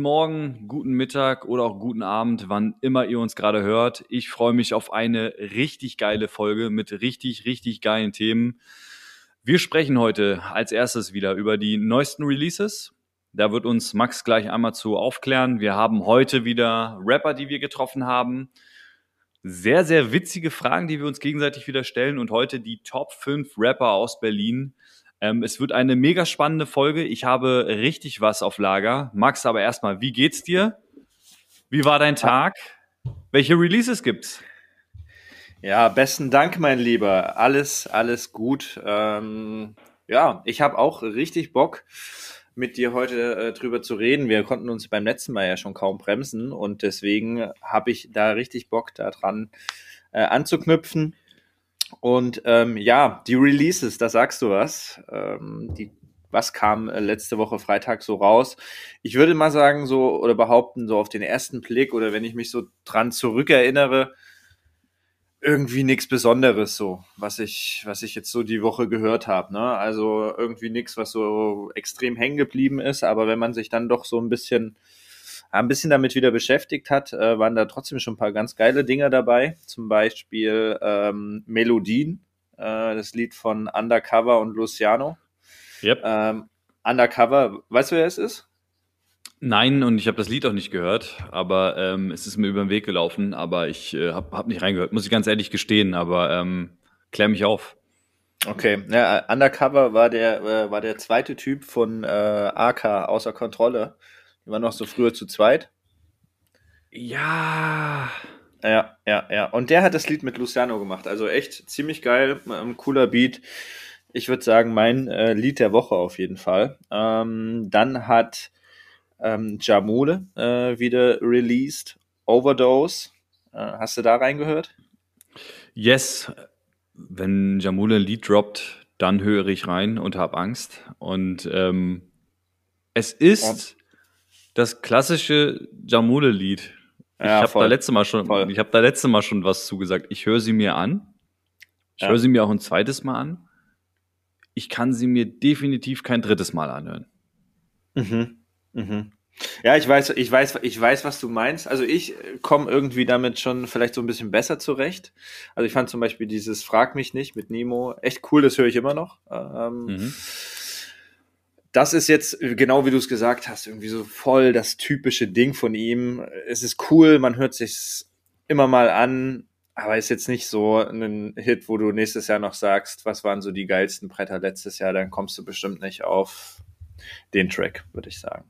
Guten Morgen, guten Mittag oder auch guten Abend, wann immer ihr uns gerade hört. Ich freue mich auf eine richtig geile Folge mit richtig, richtig geilen Themen. Wir sprechen heute als erstes wieder über die neuesten Releases. Da wird uns Max gleich einmal zu aufklären. Wir haben heute wieder Rapper, die wir getroffen haben. Sehr, sehr witzige Fragen, die wir uns gegenseitig wieder stellen und heute die Top 5 Rapper aus Berlin. Ähm, es wird eine mega spannende Folge. Ich habe richtig was auf Lager. Max, aber erstmal, wie geht's dir? Wie war dein Tag? Welche Releases gibt's? Ja, besten Dank, mein Lieber. Alles, alles gut. Ähm, ja, ich habe auch richtig Bock, mit dir heute äh, drüber zu reden. Wir konnten uns beim letzten Mal ja schon kaum bremsen und deswegen habe ich da richtig Bock daran äh, anzuknüpfen. Und ähm, ja, die Releases, da sagst du was. Ähm, die, was kam äh, letzte Woche Freitag so raus? Ich würde mal sagen, so oder behaupten, so auf den ersten Blick oder wenn ich mich so dran zurückerinnere, irgendwie nichts Besonderes so, was ich, was ich jetzt so die Woche gehört habe. Ne? Also irgendwie nichts, was so extrem hängen geblieben ist, aber wenn man sich dann doch so ein bisschen ein bisschen damit wieder beschäftigt hat, äh, waren da trotzdem schon ein paar ganz geile Dinge dabei. Zum Beispiel ähm, Melodien, äh, das Lied von Undercover und Luciano. Yep. Ähm, Undercover, weißt du, wer es ist? Nein, und ich habe das Lied auch nicht gehört, aber ähm, es ist mir über den Weg gelaufen, aber ich äh, habe hab nicht reingehört, muss ich ganz ehrlich gestehen, aber ähm, klär mich auf. Okay, ja, Undercover war der, äh, war der zweite Typ von äh, AK außer Kontrolle. Die waren noch so früher zu zweit. Ja. Ja, ja, ja. Und der hat das Lied mit Luciano gemacht. Also echt ziemlich geil, ähm, cooler Beat. Ich würde sagen, mein äh, Lied der Woche auf jeden Fall. Ähm, dann hat ähm, Jamule äh, wieder released. Overdose. Äh, hast du da reingehört? Yes. Wenn Jamule ein Lied droppt, dann höre ich rein und habe Angst. Und ähm, es ist? Das klassische Jamule-Lied. Ich Ja, habe da letzte Mal schon, Voll. ich habe da letzte Mal schon was zugesagt. Ich höre sie mir an. Ich Ja. höre sie mir auch ein zweites Mal an. Ich kann sie mir definitiv kein drittes Mal anhören. Mhm. Mhm. Ja, ich weiß, ich weiß, ich weiß, was du meinst. Also ich komme irgendwie damit schon vielleicht so ein bisschen besser zurecht. Also ich fand zum Beispiel dieses Frag mich nicht mit Nemo echt cool, das höre ich immer noch. Ähm, Mhm. Das ist jetzt, genau wie du es gesagt hast, irgendwie so voll das typische Ding von ihm. Es ist cool, man hört sich immer mal an, aber ist jetzt nicht so ein Hit, wo du nächstes Jahr noch sagst, was waren so die geilsten Bretter letztes Jahr, dann kommst du bestimmt nicht auf den Track, würde ich sagen.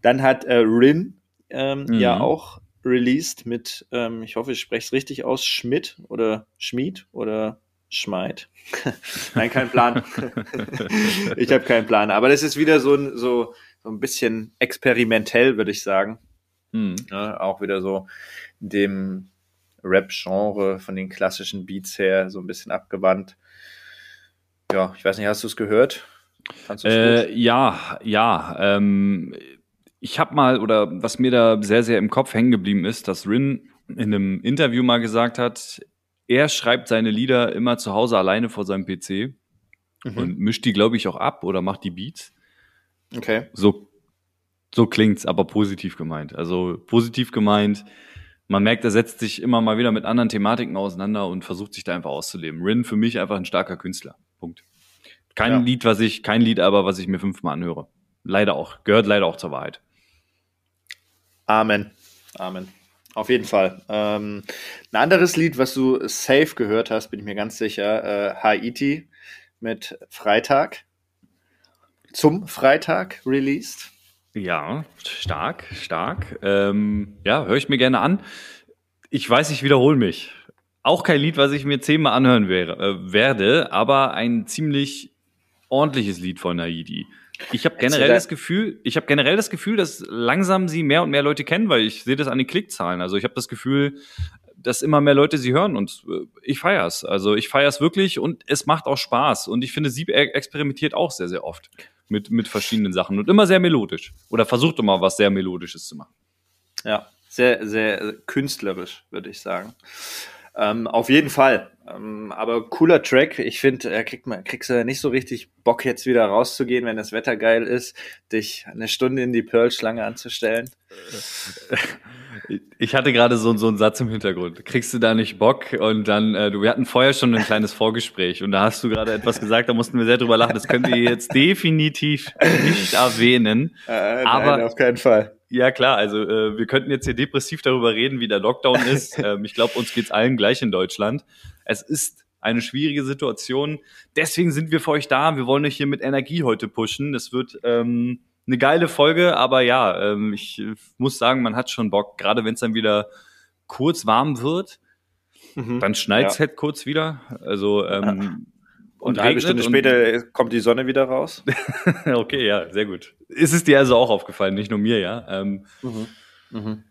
Dann hat äh, Rin ähm, Mhm. ja auch released mit, ähm, ich hoffe, ich spreche es richtig aus, Schmidt oder Schmied oder Schmeid. Nein, kein Plan. ich habe keinen Plan. Aber das ist wieder so ein, so, so ein bisschen experimentell, würde ich sagen. Mhm. Ja, auch wieder so dem Rap-Genre von den klassischen Beats her so ein bisschen abgewandt. Ja, ich weiß nicht, hast du es gehört? Äh, ja, ja. Ähm, ich habe mal, oder was mir da sehr, sehr im Kopf hängen geblieben ist, dass Rin in einem Interview mal gesagt hat, er schreibt seine Lieder immer zu Hause alleine vor seinem PC Mhm. und mischt die, glaube ich, auch ab oder macht die Beats. Okay. So, so klingt's, aber positiv gemeint. Also positiv gemeint. Man merkt, er setzt sich immer mal wieder mit anderen Thematiken auseinander und versucht sich da einfach auszuleben. Rin für mich einfach ein starker Künstler. Punkt. Kein Ja. Lied, was ich, kein Lied aber, was ich mir fünfmal anhöre. Leider auch. Gehört leider auch zur Wahrheit. Amen. Amen. Auf jeden Fall. Ähm, ein anderes Lied, was du safe gehört hast, bin ich mir ganz sicher, äh, Haiti mit Freitag. Zum Freitag released. Ja, stark, stark. Ähm, ja, höre ich mir gerne an. Ich weiß, ich wiederhole mich. Auch kein Lied, was ich mir zehnmal anhören wäre, äh, werde, aber ein ziemlich ordentliches Lied von Haiti. Ich habe generell das Gefühl, ich habe generell das Gefühl, dass langsam sie mehr und mehr Leute kennen, weil ich sehe das an den Klickzahlen. Also ich habe das Gefühl, dass immer mehr Leute sie hören und äh, ich feier's. Also ich feier's wirklich und es macht auch Spaß. Und ich finde, sie experimentiert auch sehr, sehr oft mit, mit verschiedenen Sachen und immer sehr melodisch. Oder versucht immer was sehr Melodisches zu machen. Ja, sehr, sehr künstlerisch, würde ich sagen. Ähm, auf jeden Fall. Ähm, aber cooler Track. Ich finde, er kriegt man, kriegst du ja nicht so richtig Bock, jetzt wieder rauszugehen, wenn das Wetter geil ist, dich eine Stunde in die Pearl-Schlange anzustellen. Ich hatte gerade so, so einen Satz im Hintergrund. Kriegst du da nicht Bock? Und dann, äh, du, wir hatten vorher schon ein kleines Vorgespräch und da hast du gerade etwas gesagt, da mussten wir sehr drüber lachen. Das könnt ihr jetzt definitiv nicht erwähnen. Äh, aber nein, auf keinen Fall. Ja, klar. Also äh, wir könnten jetzt hier depressiv darüber reden, wie der Lockdown ist. ähm, ich glaube, uns geht's allen gleich in Deutschland. Es ist eine schwierige Situation. Deswegen sind wir für euch da. Wir wollen euch hier mit Energie heute pushen. Das wird ähm, eine geile Folge, aber ja, ähm, ich muss sagen, man hat schon Bock, gerade wenn es dann wieder kurz warm wird. Mhm, dann schneit's ja. halt kurz wieder. Also ähm, und, und eine halbe Stunde später kommt die Sonne wieder raus. okay, ja, sehr gut. Ist es dir also auch aufgefallen, nicht nur mir, ja? Ähm, mhm. Mhm.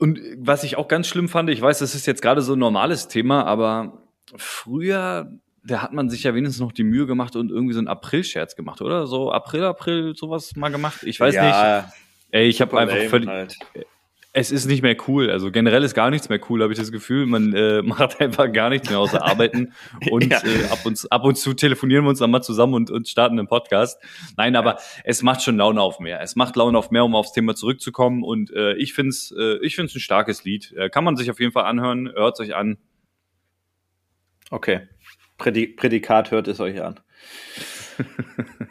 Und was ich auch ganz schlimm fand, ich weiß, das ist jetzt gerade so ein normales Thema, aber früher, da hat man sich ja wenigstens noch die Mühe gemacht und irgendwie so einen April-Scherz gemacht, oder? So April, April, sowas mal gemacht. Ich weiß ja, nicht. Ey, ich habe einfach völlig. Halt es ist nicht mehr cool. Also generell ist gar nichts mehr cool, habe ich das Gefühl. Man äh, macht einfach gar nichts mehr außer arbeiten. Und ja. äh, ab, und, ab und zu telefonieren wir uns dann mal zusammen und, und starten einen Podcast. Nein, aber es macht schon Laune auf mehr. Es macht Laune auf mehr, um aufs Thema zurückzukommen. Und äh, ich finde es äh, ich find's ein starkes Lied. Äh, kann man sich auf jeden Fall anhören. Hört es euch an. Okay. Prädikat hört es euch an.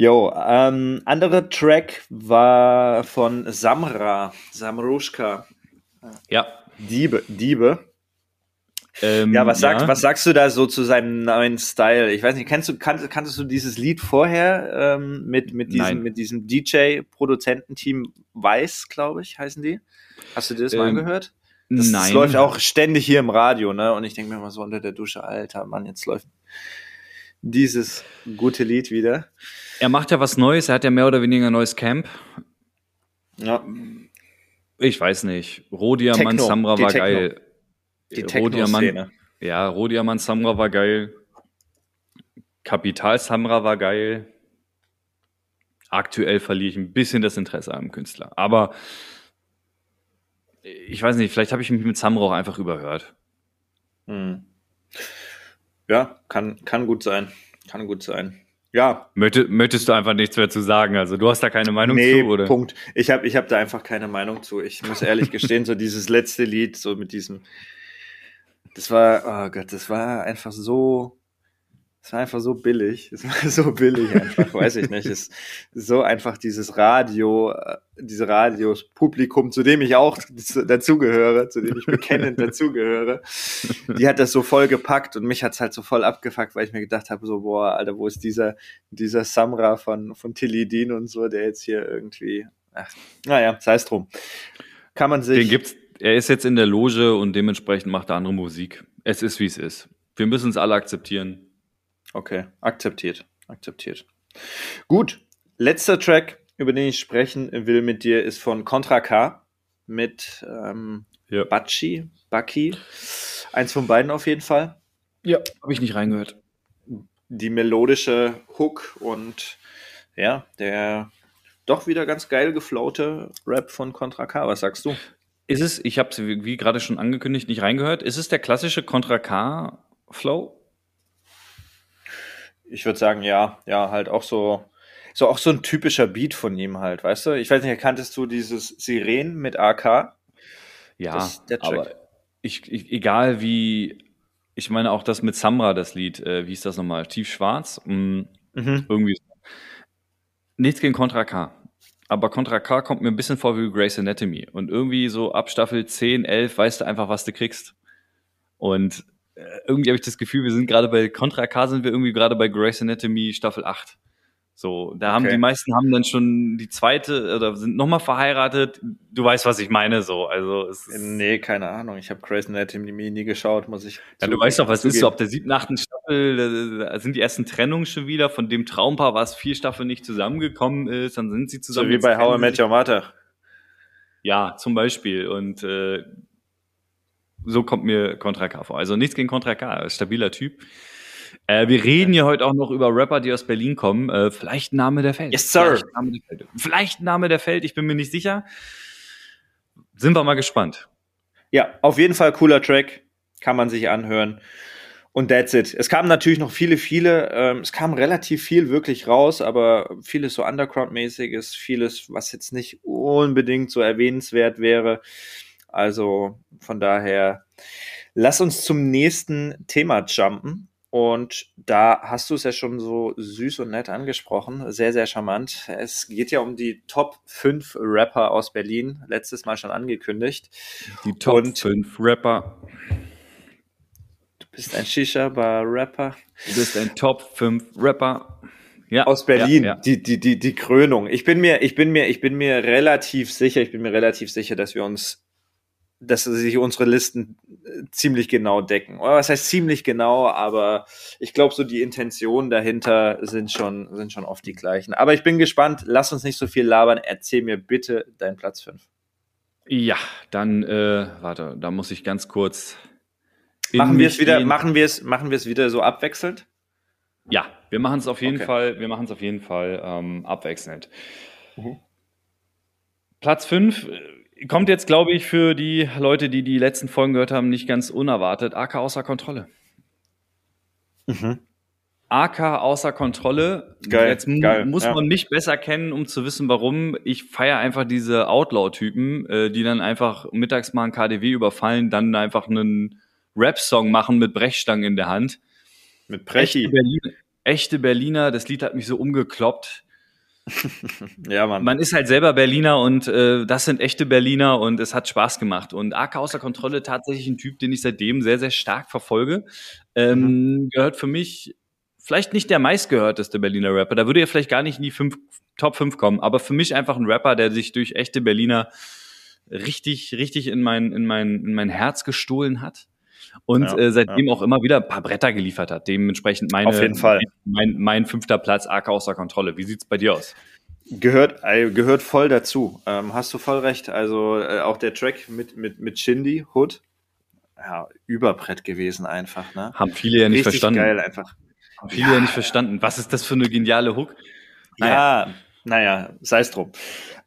Jo, ähm, anderer Track war von Samra, Samrushka. Ja. Diebe, Diebe. Ähm, ja, was, sagst, ja. was sagst du da so zu seinem neuen Style? Ich weiß nicht, kennst du, kanntest, kanntest du dieses Lied vorher ähm, mit, mit, diesem, mit diesem DJ-Produzententeam Weiß, glaube ich, heißen die? Hast du dir das ähm, mal angehört? Das, nein. Das läuft auch ständig hier im Radio, ne? Und ich denke mir mal so unter der Dusche, alter Mann, jetzt läuft dieses gute Lied wieder. Er macht ja was Neues, er hat ja mehr oder weniger ein neues Camp. Ja. Ich weiß nicht. Rodiamant Samra war Techno. geil. Die Techno-Szene. Ja, Rodiamant Samra war geil. Kapital Samra war geil. Aktuell verliere ich ein bisschen das Interesse am Künstler. Aber ich weiß nicht, vielleicht habe ich mich mit Samra auch einfach überhört. Hm. Ja, kann, kann gut sein. Kann gut sein. Ja. Möchtest, möchtest du einfach nichts mehr zu sagen? Also du hast da keine Meinung nee, zu, oder? Punkt. Ich habe ich hab da einfach keine Meinung zu. Ich muss ehrlich gestehen, so dieses letzte Lied, so mit diesem, das war, oh Gott, das war einfach so, es war einfach so billig. Es war so billig einfach, weiß ich nicht. Es ist so einfach dieses Radio, äh, diese Radios-Publikum, zu dem ich auch dazugehöre, zu dem ich bekennend dazugehöre, die hat das so voll gepackt und mich hat's halt so voll abgefuckt, weil ich mir gedacht habe, so, boah, Alter, wo ist dieser, dieser Samra von, von Tilly Dean und so, der jetzt hier irgendwie, ach, naja, sei es drum. Kann man sich. Den gibt's, er ist jetzt in der Loge und dementsprechend macht er andere Musik. Es ist, wie es ist. Wir müssen es alle akzeptieren. Okay, akzeptiert, akzeptiert. Gut, letzter Track, über den ich sprechen will mit dir, ist von Contra K mit ähm, ja. Bachi, Bucky. Eins von beiden auf jeden Fall. Ja, habe ich nicht reingehört. Die melodische Hook und ja, der doch wieder ganz geil geflaute Rap von Contra K. Was sagst du? Ist es, ich habe es wie gerade schon angekündigt, nicht reingehört, ist es der klassische Contra K Flow? Ich würde sagen, ja, ja, halt auch so, so auch so ein typischer Beat von ihm halt, weißt du? Ich weiß nicht, kanntest du dieses Siren mit AK? Ja, aber ich, ich, egal wie, ich meine auch das mit Samra, das Lied, äh, wie ist das nochmal? Tiefschwarz? Mm, mhm. Irgendwie so. Nichts gegen Contra K. Aber Contra K kommt mir ein bisschen vor wie Grace Anatomy. Und irgendwie so ab Staffel 10, 11 weißt du einfach, was du kriegst. Und irgendwie habe ich das Gefühl, wir sind gerade bei Contra K sind wir irgendwie gerade bei Grey's Anatomy Staffel 8. So, da haben Okay. die meisten haben dann schon die zweite oder sind nochmal verheiratet. Du weißt, was ich meine, so. Also es ist, Nee, keine Ahnung. Ich habe Grey's Anatomy nie geschaut, muss ich. ja, du weißt doch, was ist zugeben. so ab der siebten, achten Staffel, da- sind die ersten Trennungen schon wieder von dem Traumpaar, was vier Staffeln nicht zusammengekommen ist, dann sind sie So zusammen. wie jetzt bei How I Met Your Mother. Ja, zum Beispiel. Und äh, so kommt mir Contra K vor. Also nichts gegen Contra K, stabiler Typ. Äh, wir reden ja heute auch noch über Rapper, die aus Berlin kommen. Äh, vielleicht Name der Feld. Yes, sir. Vielleicht Name der Feld. Vielleicht Name der Feld, ich bin mir nicht sicher. Sind wir mal gespannt. Ja, auf jeden Fall cooler Track. Kann man sich anhören. Und that's it. Es kamen natürlich noch viele, viele, ähm, es kam relativ viel wirklich raus, aber vieles so Underground-mäßiges, vieles, was jetzt nicht unbedingt so erwähnenswert wäre. Also von daher, lass uns zum nächsten Thema jumpen. Und da hast du es ja schon so süß und nett angesprochen, sehr, sehr charmant. Es geht ja um die Top 5 Rapper aus Berlin, letztes Mal schon angekündigt. Die Top Und- 5 Rapper. Du bist ein Shisha-Bar-Rapper. Du bist ein Top 5 Rapper. Ja, aus Berlin, Ja, ja. die die die die Krönung. Ich bin mir ich bin mir ich bin mir relativ sicher, ich bin mir relativ sicher, dass wir uns dass sich unsere Listen äh, ziemlich genau decken. Oder was heißt ziemlich genau, aber ich glaube so die Intentionen dahinter sind schon sind schon oft die gleichen. Aber ich bin gespannt, lass uns nicht so viel labern, erzähl mir bitte deinen Platz 5. Ja, dann, äh, warte, da muss ich ganz kurz. Machen wir es wieder gehen. machen wir es machen wir es wieder so abwechselnd? Ja, wir machen es auf jeden Okay. Fall, wir machen es auf jeden Fall ähm, abwechselnd. Mhm. Platz 5 kommt jetzt, glaube ich, für die Leute, die die letzten Folgen gehört haben, nicht ganz unerwartet. AK außer Kontrolle. AK außer Kontrolle. Geil, Jetzt geil, muss ja. man mich besser kennen, um zu wissen, warum. Ich feiere einfach diese Outlaw-Typen, äh, die dann einfach mittags mal ein KDW überfallen, dann einfach einen Rap-Song machen mit Brechstangen in der Hand. Mit Echte Brechi. Berliner, echte Berliner, das Lied hat mich so umgekloppt. Ja, Mann. Man ist halt selber Berliner und äh, das sind echte Berliner und es hat Spaß gemacht. Und AK außer Kontrolle tatsächlich ein Typ, den ich seitdem sehr, sehr stark verfolge. Ähm, Gehört für mich vielleicht nicht der meistgehörteste Berliner Rapper. Da würde er vielleicht gar nicht in die fünf, Top 5 kommen, aber für mich einfach ein Rapper, der sich durch echte Berliner richtig, richtig in mein, in mein, in mein Herz gestohlen hat. Und Ja, äh, seitdem auch immer wieder ein paar Bretter geliefert hat. Dementsprechend meine, Auf jeden Fall. Mein, mein fünfter Platz, AK außer Kontrolle. Wie sieht's bei dir aus? Gehört, äh, gehört voll dazu. Ähm, hast du voll recht. Also äh, auch der Track mit, mit, mit Shindy, Hood, ja, Überbrett gewesen einfach, ne? Haben viele ja nicht Richtig verstanden. geil einfach. Haben viele ja. nicht verstanden. Was ist das für eine geniale Hook? Ja, naja, sei es drum.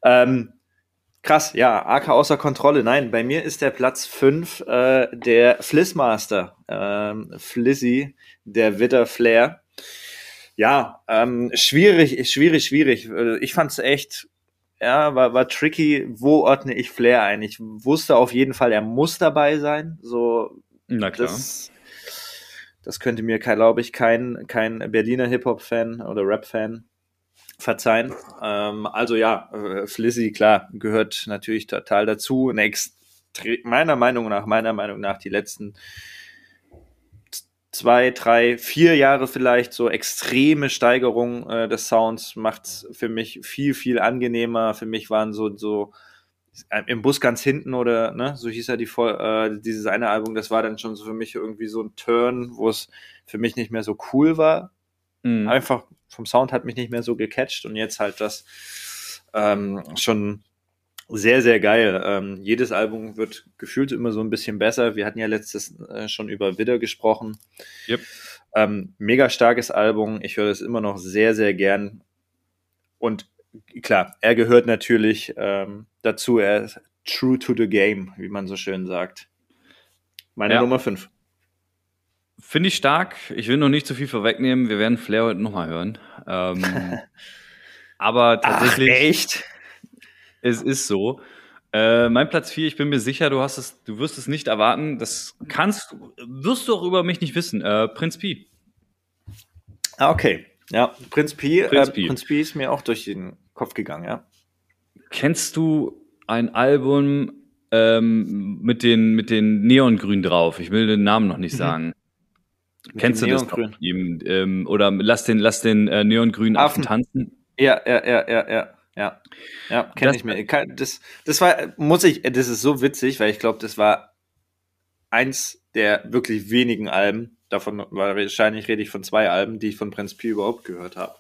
Ähm, krass, ja, AK außer Kontrolle. Nein, bei mir ist der Platz 5 äh, der Flissmaster. Ähm, Flizzy, der Witter Flair. Ja, ähm, schwierig, schwierig, schwierig. Äh, Ich fand's echt, ja, war, war tricky. Wo ordne ich Flair ein? Ich wusste auf jeden Fall, er muss dabei sein. So, Na klar. das, das könnte mir, glaube ich, kein, kein Berliner Hip-Hop-Fan oder Rap-Fan verzeihen. Ähm, also ja, äh, Flizzy, klar, gehört natürlich total dazu. Eine meiner Meinung nach, meiner Meinung nach, die letzten zwei, drei, vier Jahre vielleicht so extreme Steigerung äh, des Sounds macht's für mich viel, viel angenehmer. Für mich waren so, so äh, im Bus ganz hinten oder ne, so hieß ja die äh, dieses eine Album, das war dann schon so für mich irgendwie so ein Turn, wo es für mich nicht mehr so cool war. Mhm. Einfach vom Sound hat mich nicht mehr so gecatcht und jetzt halt das ähm, schon sehr, sehr geil. Ähm, jedes Album wird gefühlt immer so ein bisschen besser. Wir hatten ja letztes äh, schon über Widder gesprochen. Yep. Ähm, mega starkes Album. Ich höre es immer noch sehr, sehr gern. Und klar, er gehört natürlich ähm, dazu. Er ist true to the game, wie man so schön sagt. Meine Ja. Nummer 5. Finde ich stark. Ich will noch nicht zu viel vorwegnehmen. Wir werden Flair heute nochmal hören. Ähm, aber tatsächlich, echt? es ist so. Äh, mein Platz 4, ich bin mir sicher, du hast es, du wirst es nicht erwarten. Das kannst, wirst du auch über mich nicht wissen. Äh, Prinz Pi. Ah, okay. Ja, Prinz Pi, Prinz äh, Pi. Prinz Pi ist mir auch durch den Kopf gegangen, ja. Kennst du ein Album ähm, mit den, mit den Neongrün drauf? Ich will den Namen noch nicht Mhm. sagen. Kennst du das noch? Ähm, oder lass den, lass den äh, neongrünen Affen. Affen tanzen. Ja, ja, ja, ja, ja. Ja, ja kenne ich mir. Das, das war, muss ich, das ist so witzig, weil ich glaube, das war eins der wirklich wenigen Alben, davon wahrscheinlich rede ich von zwei Alben, die ich von Prinz Pi überhaupt gehört habe.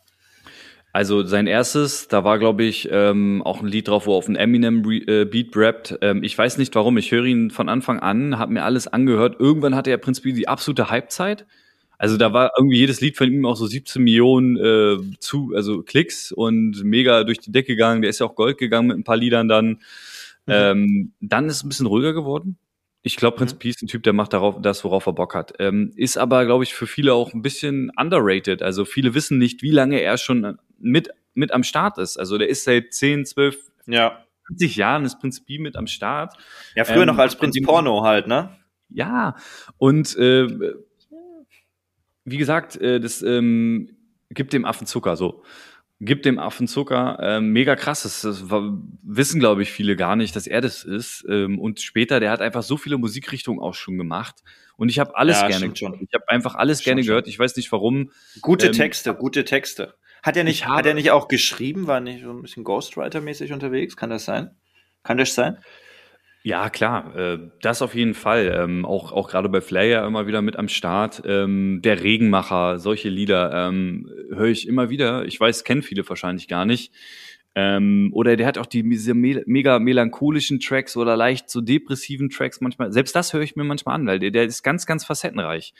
Also sein erstes, da war glaube ich ähm, auch ein Lied drauf, wo er auf ein Eminem äh, Beat rappt. Ähm, ich weiß nicht warum, ich höre ihn von Anfang an, habe mir alles angehört. Irgendwann hatte er Prinz Pi die absolute Halbzeit. Also da war irgendwie jedes Lied von ihm auch so 17 Millionen äh, zu, also Klicks und mega durch die Decke gegangen. Der ist ja auch Gold gegangen mit ein paar Liedern dann. Mhm. Ähm, dann ist es ein bisschen ruhiger geworden. Ich glaube, Prinz mhm. Peace, ein Typ, der macht darauf das, worauf er Bock hat. Ähm, ist aber, glaube ich, für viele auch ein bisschen underrated. Also viele wissen nicht, wie lange er schon mit, mit am Start ist. Also der ist seit 10, 12, ja. 20 Jahren ist Prinz Pi mit am Start. Ja, früher ähm, noch als Prinz Porno halt, ne? Ja, und äh, wie gesagt, äh, das ähm, gibt dem Affen Zucker so gibt dem Affen Zucker. Ähm, mega krass. Das, das wissen, glaube ich, viele gar nicht, dass er das ist. Ähm, und später, der hat einfach so viele Musikrichtungen auch schon gemacht. Und ich habe alles ja, gerne gehört. Ich habe einfach alles schon, gerne gehört. Ich weiß nicht warum. Gute ähm, Texte, gute Texte. Hat er nicht, hat er nicht auch geschrieben? War nicht so ein bisschen Ghostwriter-mäßig unterwegs? Kann das sein? Kann das sein? Ja, klar, äh, das auf jeden Fall. Ähm, auch auch gerade bei Flair immer wieder mit am Start. Ähm, der Regenmacher, solche Lieder ähm, höre ich immer wieder. Ich weiß, kennen viele wahrscheinlich gar nicht. Ähm, oder der hat auch die diese me mega melancholischen Tracks oder leicht so depressiven Tracks manchmal. Selbst das höre ich mir manchmal an, weil der, der ist ganz, ganz facettenreich.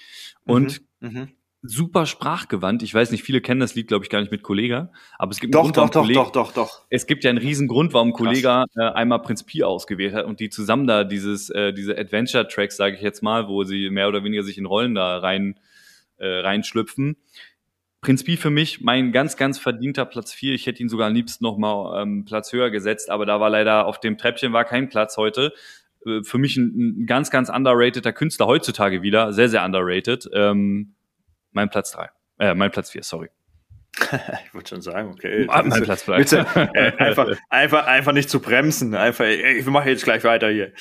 Und mhm, mhm super sprachgewandt. Ich weiß nicht, viele kennen das Lied, glaube ich, gar nicht mit Kollega, aber es gibt doch, einen Grund, doch, doch, doch, doch, doch. Es gibt ja einen riesen Grund, warum Kollega äh, einmal Prinz Pi ausgewählt hat und die zusammen da dieses äh, diese Adventure Tracks, sage ich jetzt mal, wo sie mehr oder weniger sich in Rollen da rein äh, reinschlüpfen. Prinz Pi für mich mein ganz, ganz verdienter Platz vier. Ich hätte ihn sogar am liebsten noch mal ähm, Platz höher gesetzt, aber da war leider auf dem Treppchen war kein Platz heute. Äh, für mich ein, ein ganz, ganz underrateder Künstler heutzutage wieder, sehr, sehr underrated. Ähm, mein Platz drei. Äh, mein Platz vier, sorry. ich würde schon sagen, okay. Mein Platz drei. Bitte, äh, einfach, einfach, einfach nicht zu bremsen. Einfach, ich mache jetzt gleich weiter hier.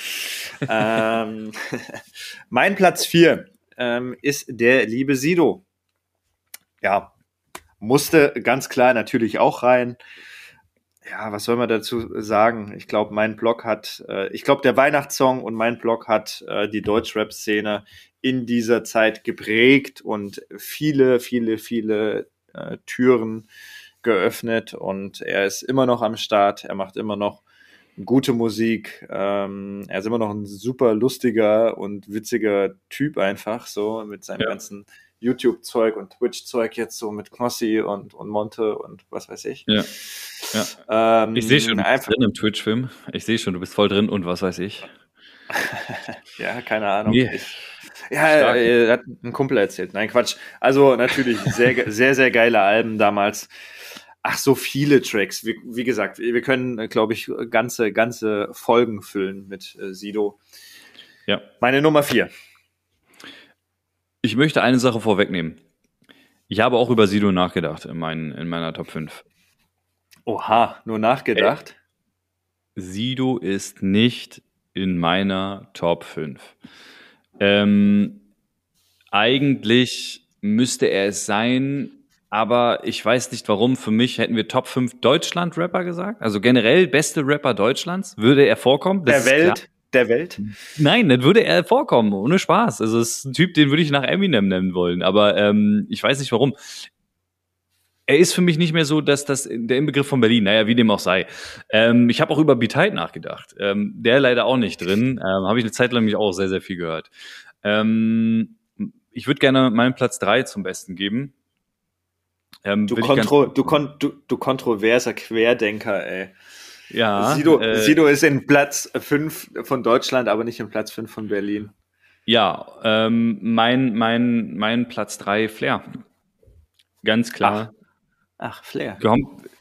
ähm, mein Platz vier ähm, ist der liebe Sido. Ja, musste ganz klar natürlich auch rein. Ja, was soll man dazu sagen? Ich glaube, mein Blog hat, äh, ich glaube, der Weihnachtssong und mein Blog hat äh, die Deutschrap-Szene in dieser Zeit geprägt und viele, viele, viele äh, Türen geöffnet und er ist immer noch am Start, er macht immer noch gute Musik, ähm, er ist immer noch ein super lustiger und witziger Typ einfach, so mit seinem ja. ganzen YouTube-Zeug und Twitch-Zeug jetzt so mit Knossi und, und Monte und was weiß ich. Ja. ja. Ähm, ich sehe schon, du bist drin im Twitch-Film. Ich sehe schon, du bist voll drin und was weiß ich. ja, keine Ahnung. Nee. Ich, ja, äh, hat ein Kumpel erzählt. Nein, Quatsch. Also natürlich sehr, sehr, sehr geile Alben damals. Ach, so viele Tracks. Wie, wie gesagt, wir können, glaube ich, ganze, ganze Folgen füllen mit äh, Sido. Ja. Meine Nummer vier. Ich möchte eine Sache vorwegnehmen. Ich habe auch über Sido nachgedacht in, meinen, in meiner Top 5. Oha, nur nachgedacht? Ey, Sido ist nicht in meiner Top 5. Ähm, eigentlich müsste er es sein, aber ich weiß nicht warum. Für mich hätten wir Top 5 Deutschland-Rapper gesagt. Also generell beste Rapper Deutschlands. Würde er vorkommen? Das der Welt? Der Welt? Nein, dann würde er vorkommen, ohne Spaß. Also es ist ein Typ, den würde ich nach Eminem nennen wollen. Aber ähm, ich weiß nicht warum er ist für mich nicht mehr so, dass das der Inbegriff von Berlin, naja, wie dem auch sei. Ähm, ich habe auch über Beat nachgedacht. Ähm, der leider auch nicht drin. Ähm, habe ich eine Zeit lang mich auch sehr, sehr viel gehört. Ähm, ich würde gerne meinen Platz drei zum Besten geben. Ähm, du, kontro du, kon du, du kontroverser Querdenker, ey. Ja. Sido, äh, Sido ist in Platz 5 von Deutschland, aber nicht in Platz 5 von Berlin. Ja, ähm, mein, mein, mein Platz drei Flair. Ganz klar. Ach, Flair.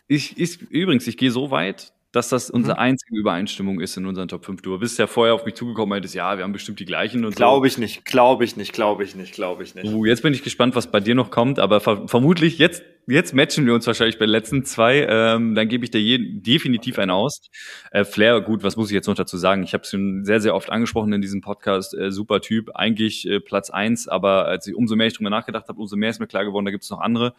Ich, ich, übrigens, ich gehe so weit, dass das unsere einzige Übereinstimmung ist in unseren Top 5. Du bist ja vorher auf mich zugekommen und meintest, ja, wir haben bestimmt die gleichen und Glaube ich nicht, glaube ich nicht, glaube ich nicht, glaube ich nicht. so. Uh, jetzt bin ich gespannt, was bei dir noch kommt, aber ver vermutlich jetzt, jetzt matchen wir uns wahrscheinlich bei den letzten zwei. Ähm, dann gebe ich dir je definitiv einen aus. Äh, Flair, gut, was muss ich jetzt noch dazu sagen? Ich habe es schon sehr, sehr oft angesprochen in diesem Podcast. Äh, super Typ, eigentlich äh, Platz eins, aber als ich umso mehr ich drüber nachgedacht habe, umso mehr ist mir klar geworden, da gibt es noch andere.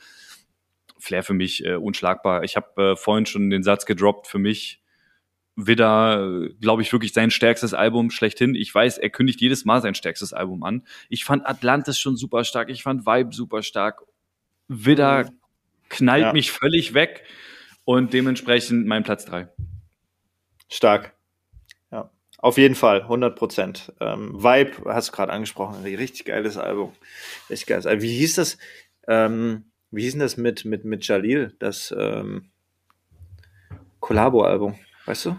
Flair für mich äh, unschlagbar. Ich habe äh, vorhin schon den Satz gedroppt, für mich wieder, glaube ich, wirklich sein stärkstes Album schlechthin. Ich weiß, er kündigt jedes Mal sein stärkstes Album an. Ich fand Atlantis schon super stark, ich fand Vibe super stark. Widder knallt Ja. mich völlig weg und dementsprechend mein Platz drei. Stark. Ja, auf jeden Fall, 100 Prozent. Ähm, Vibe, hast du gerade angesprochen, richtig geiles Album. Richtig geiles Album. Wie hieß das? Ähm, wie hieß denn das mit, mit, mit Jalil, das ähm, Collabo-Album? Weißt du?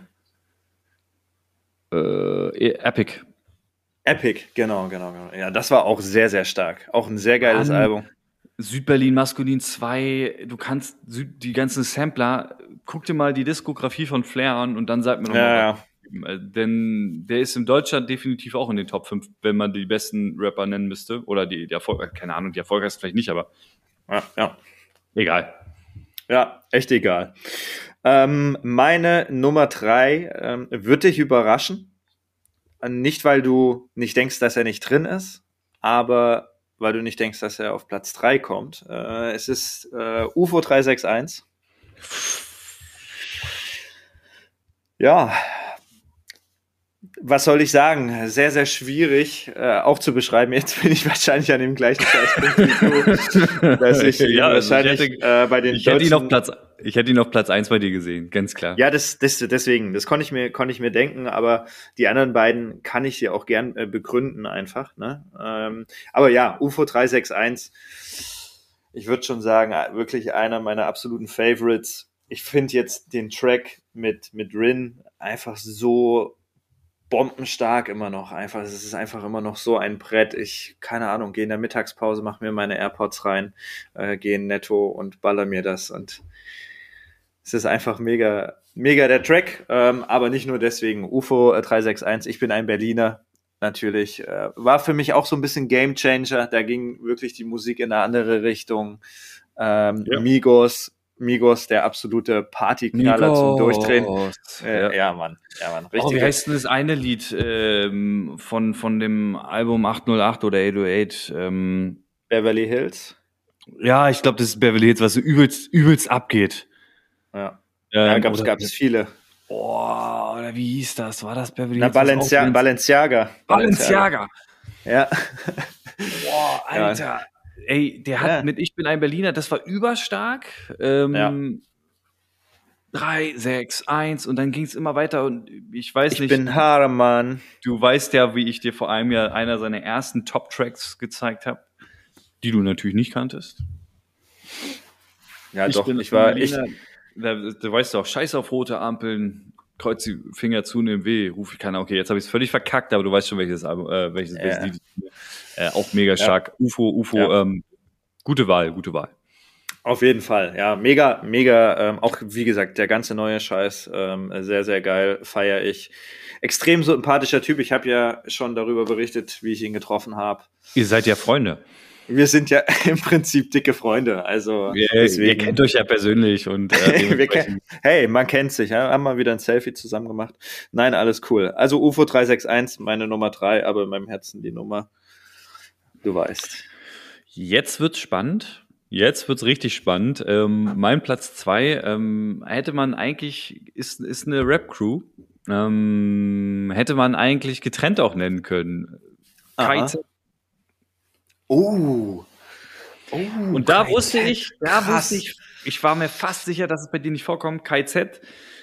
Äh, Epic. Epic, genau, genau, genau. Ja, das war auch sehr, sehr stark. Auch ein sehr geiles Mann. Album. Südberlin Maskulin 2, du kannst die ganzen Sampler, guck dir mal die Diskografie von Flair an und dann sag mir noch Ja, ja. Äh, Denn der ist in Deutschland definitiv auch in den Top 5, wenn man die besten Rapper nennen müsste. Oder die, die Erfolg, keine Ahnung, die erfolgreichsten vielleicht nicht, aber Ja, ja. egal. Ja, echt egal. Ähm, meine Nummer drei ähm, wird dich überraschen. Nicht, weil du nicht denkst, dass er nicht drin ist, aber weil du nicht denkst, dass er auf Platz drei kommt. Äh, es ist äh, UFO 361. Ja, was soll ich sagen? Sehr, sehr schwierig äh, auch zu beschreiben. Jetzt bin ich wahrscheinlich an dem gleichen Zeitpunkt wie du, dass ich Ja, also ich wahrscheinlich hätte- äh, bei den Ich hätte, ihn auf Platz, ich hätte ihn auf Platz 1 bei dir gesehen, ganz klar. ja, das, das, deswegen, das konnte ich mir, konnte ich mir denken, aber die anderen beiden kann ich dir auch gern äh, begründen einfach. Ne? Ähm, aber ja, UFO 361, ich würde schon sagen, äh, wirklich einer meiner absoluten Favorites. Ich finde jetzt den Track mit, mit Rin einfach so bombenstark immer noch. Einfach, es ist einfach immer noch so ein Brett. Ich, keine Ahnung, gehe in der Mittagspause, mache mir meine AirPods rein, äh, gehe in Netto und baller mir das und es ist einfach mega, mega der Track, ähm, aber nicht nur deswegen. UFO äh, 361, ich bin ein Berliner, natürlich. Äh, war für mich auch so ein bisschen Game Changer. Da ging wirklich die Musik in eine andere Richtung. Ähm, Ja. Migos, Migos, der absolute Partyknaller zum Durchdrehen. Äh, Ja. ja. Mann, ja, Mann. Oh, wie Richtig. heißt denn das eine Lied ähm, von, von dem Album 808 oder 808? Ähm, Beverly Hills. ja, ich glaube, das ist Beverly Hills, was so übelst, übelst abgeht. Ja, ja Ähm, gab's, oder- gab's viele. Oh, oder wie hieß das? War das Beverly Na, Hills? auch Balencia ganz- Balenciaga. Balenciaga. Ja. Boah, Alter. Ey, der hat Ja. mit Ich bin ein Berliner, das war überstark. Ähm, Ja. Drei, sechs, eins und dann ging es immer weiter und ich weiß Ich nicht, bin Haarmann. du weißt ja, wie ich dir vor einem Jahr einer seiner ersten Top-Tracks gezeigt habe, die du natürlich nicht kanntest. Ja, doch, bin ich war, ich, Berliner, da, du weißt doch, scheiß auf rote Ampeln, kreuz die Finger zu, nimm weh, ruf ich keiner. Okay, jetzt habe ich es völlig verkackt, aber du weißt schon, welches Album, äh, welches, welches Ja. Lied. ich- Äh, auch mega stark. UFO, UFO, Ja. ähm, gute Wahl, gute Wahl. Auf jeden Fall, ja, mega, mega, ähm, auch wie gesagt, der ganze neue Scheiß, ähm, sehr, sehr geil, feiere ich. Extrem sympathischer Typ, ich habe ja schon darüber berichtet, wie ich ihn getroffen habe. Ihr seid ja Freunde. Wir sind ja im Prinzip dicke Freunde, also Ihr, deswegen. ihr kennt euch ja persönlich und äh, wir kennen, hey, man kennt sich, ja? haben mal wieder ein Selfie zusammen gemacht. Nein, alles cool. Also UFO 361, meine Nummer drei, aber in meinem Herzen die Nummer, du weißt. Jetzt wird's spannend. Jetzt wird's richtig spannend. Ähm, mein Platz zwei ähm, hätte man eigentlich ist ist eine Rap-Crew. Ähm, hätte man eigentlich getrennt auch nennen können. KIZ. Oh. oh Und da wusste ich, da Krass. wusste ich, ich war mir fast sicher, dass es bei dir nicht vorkommt. KZ.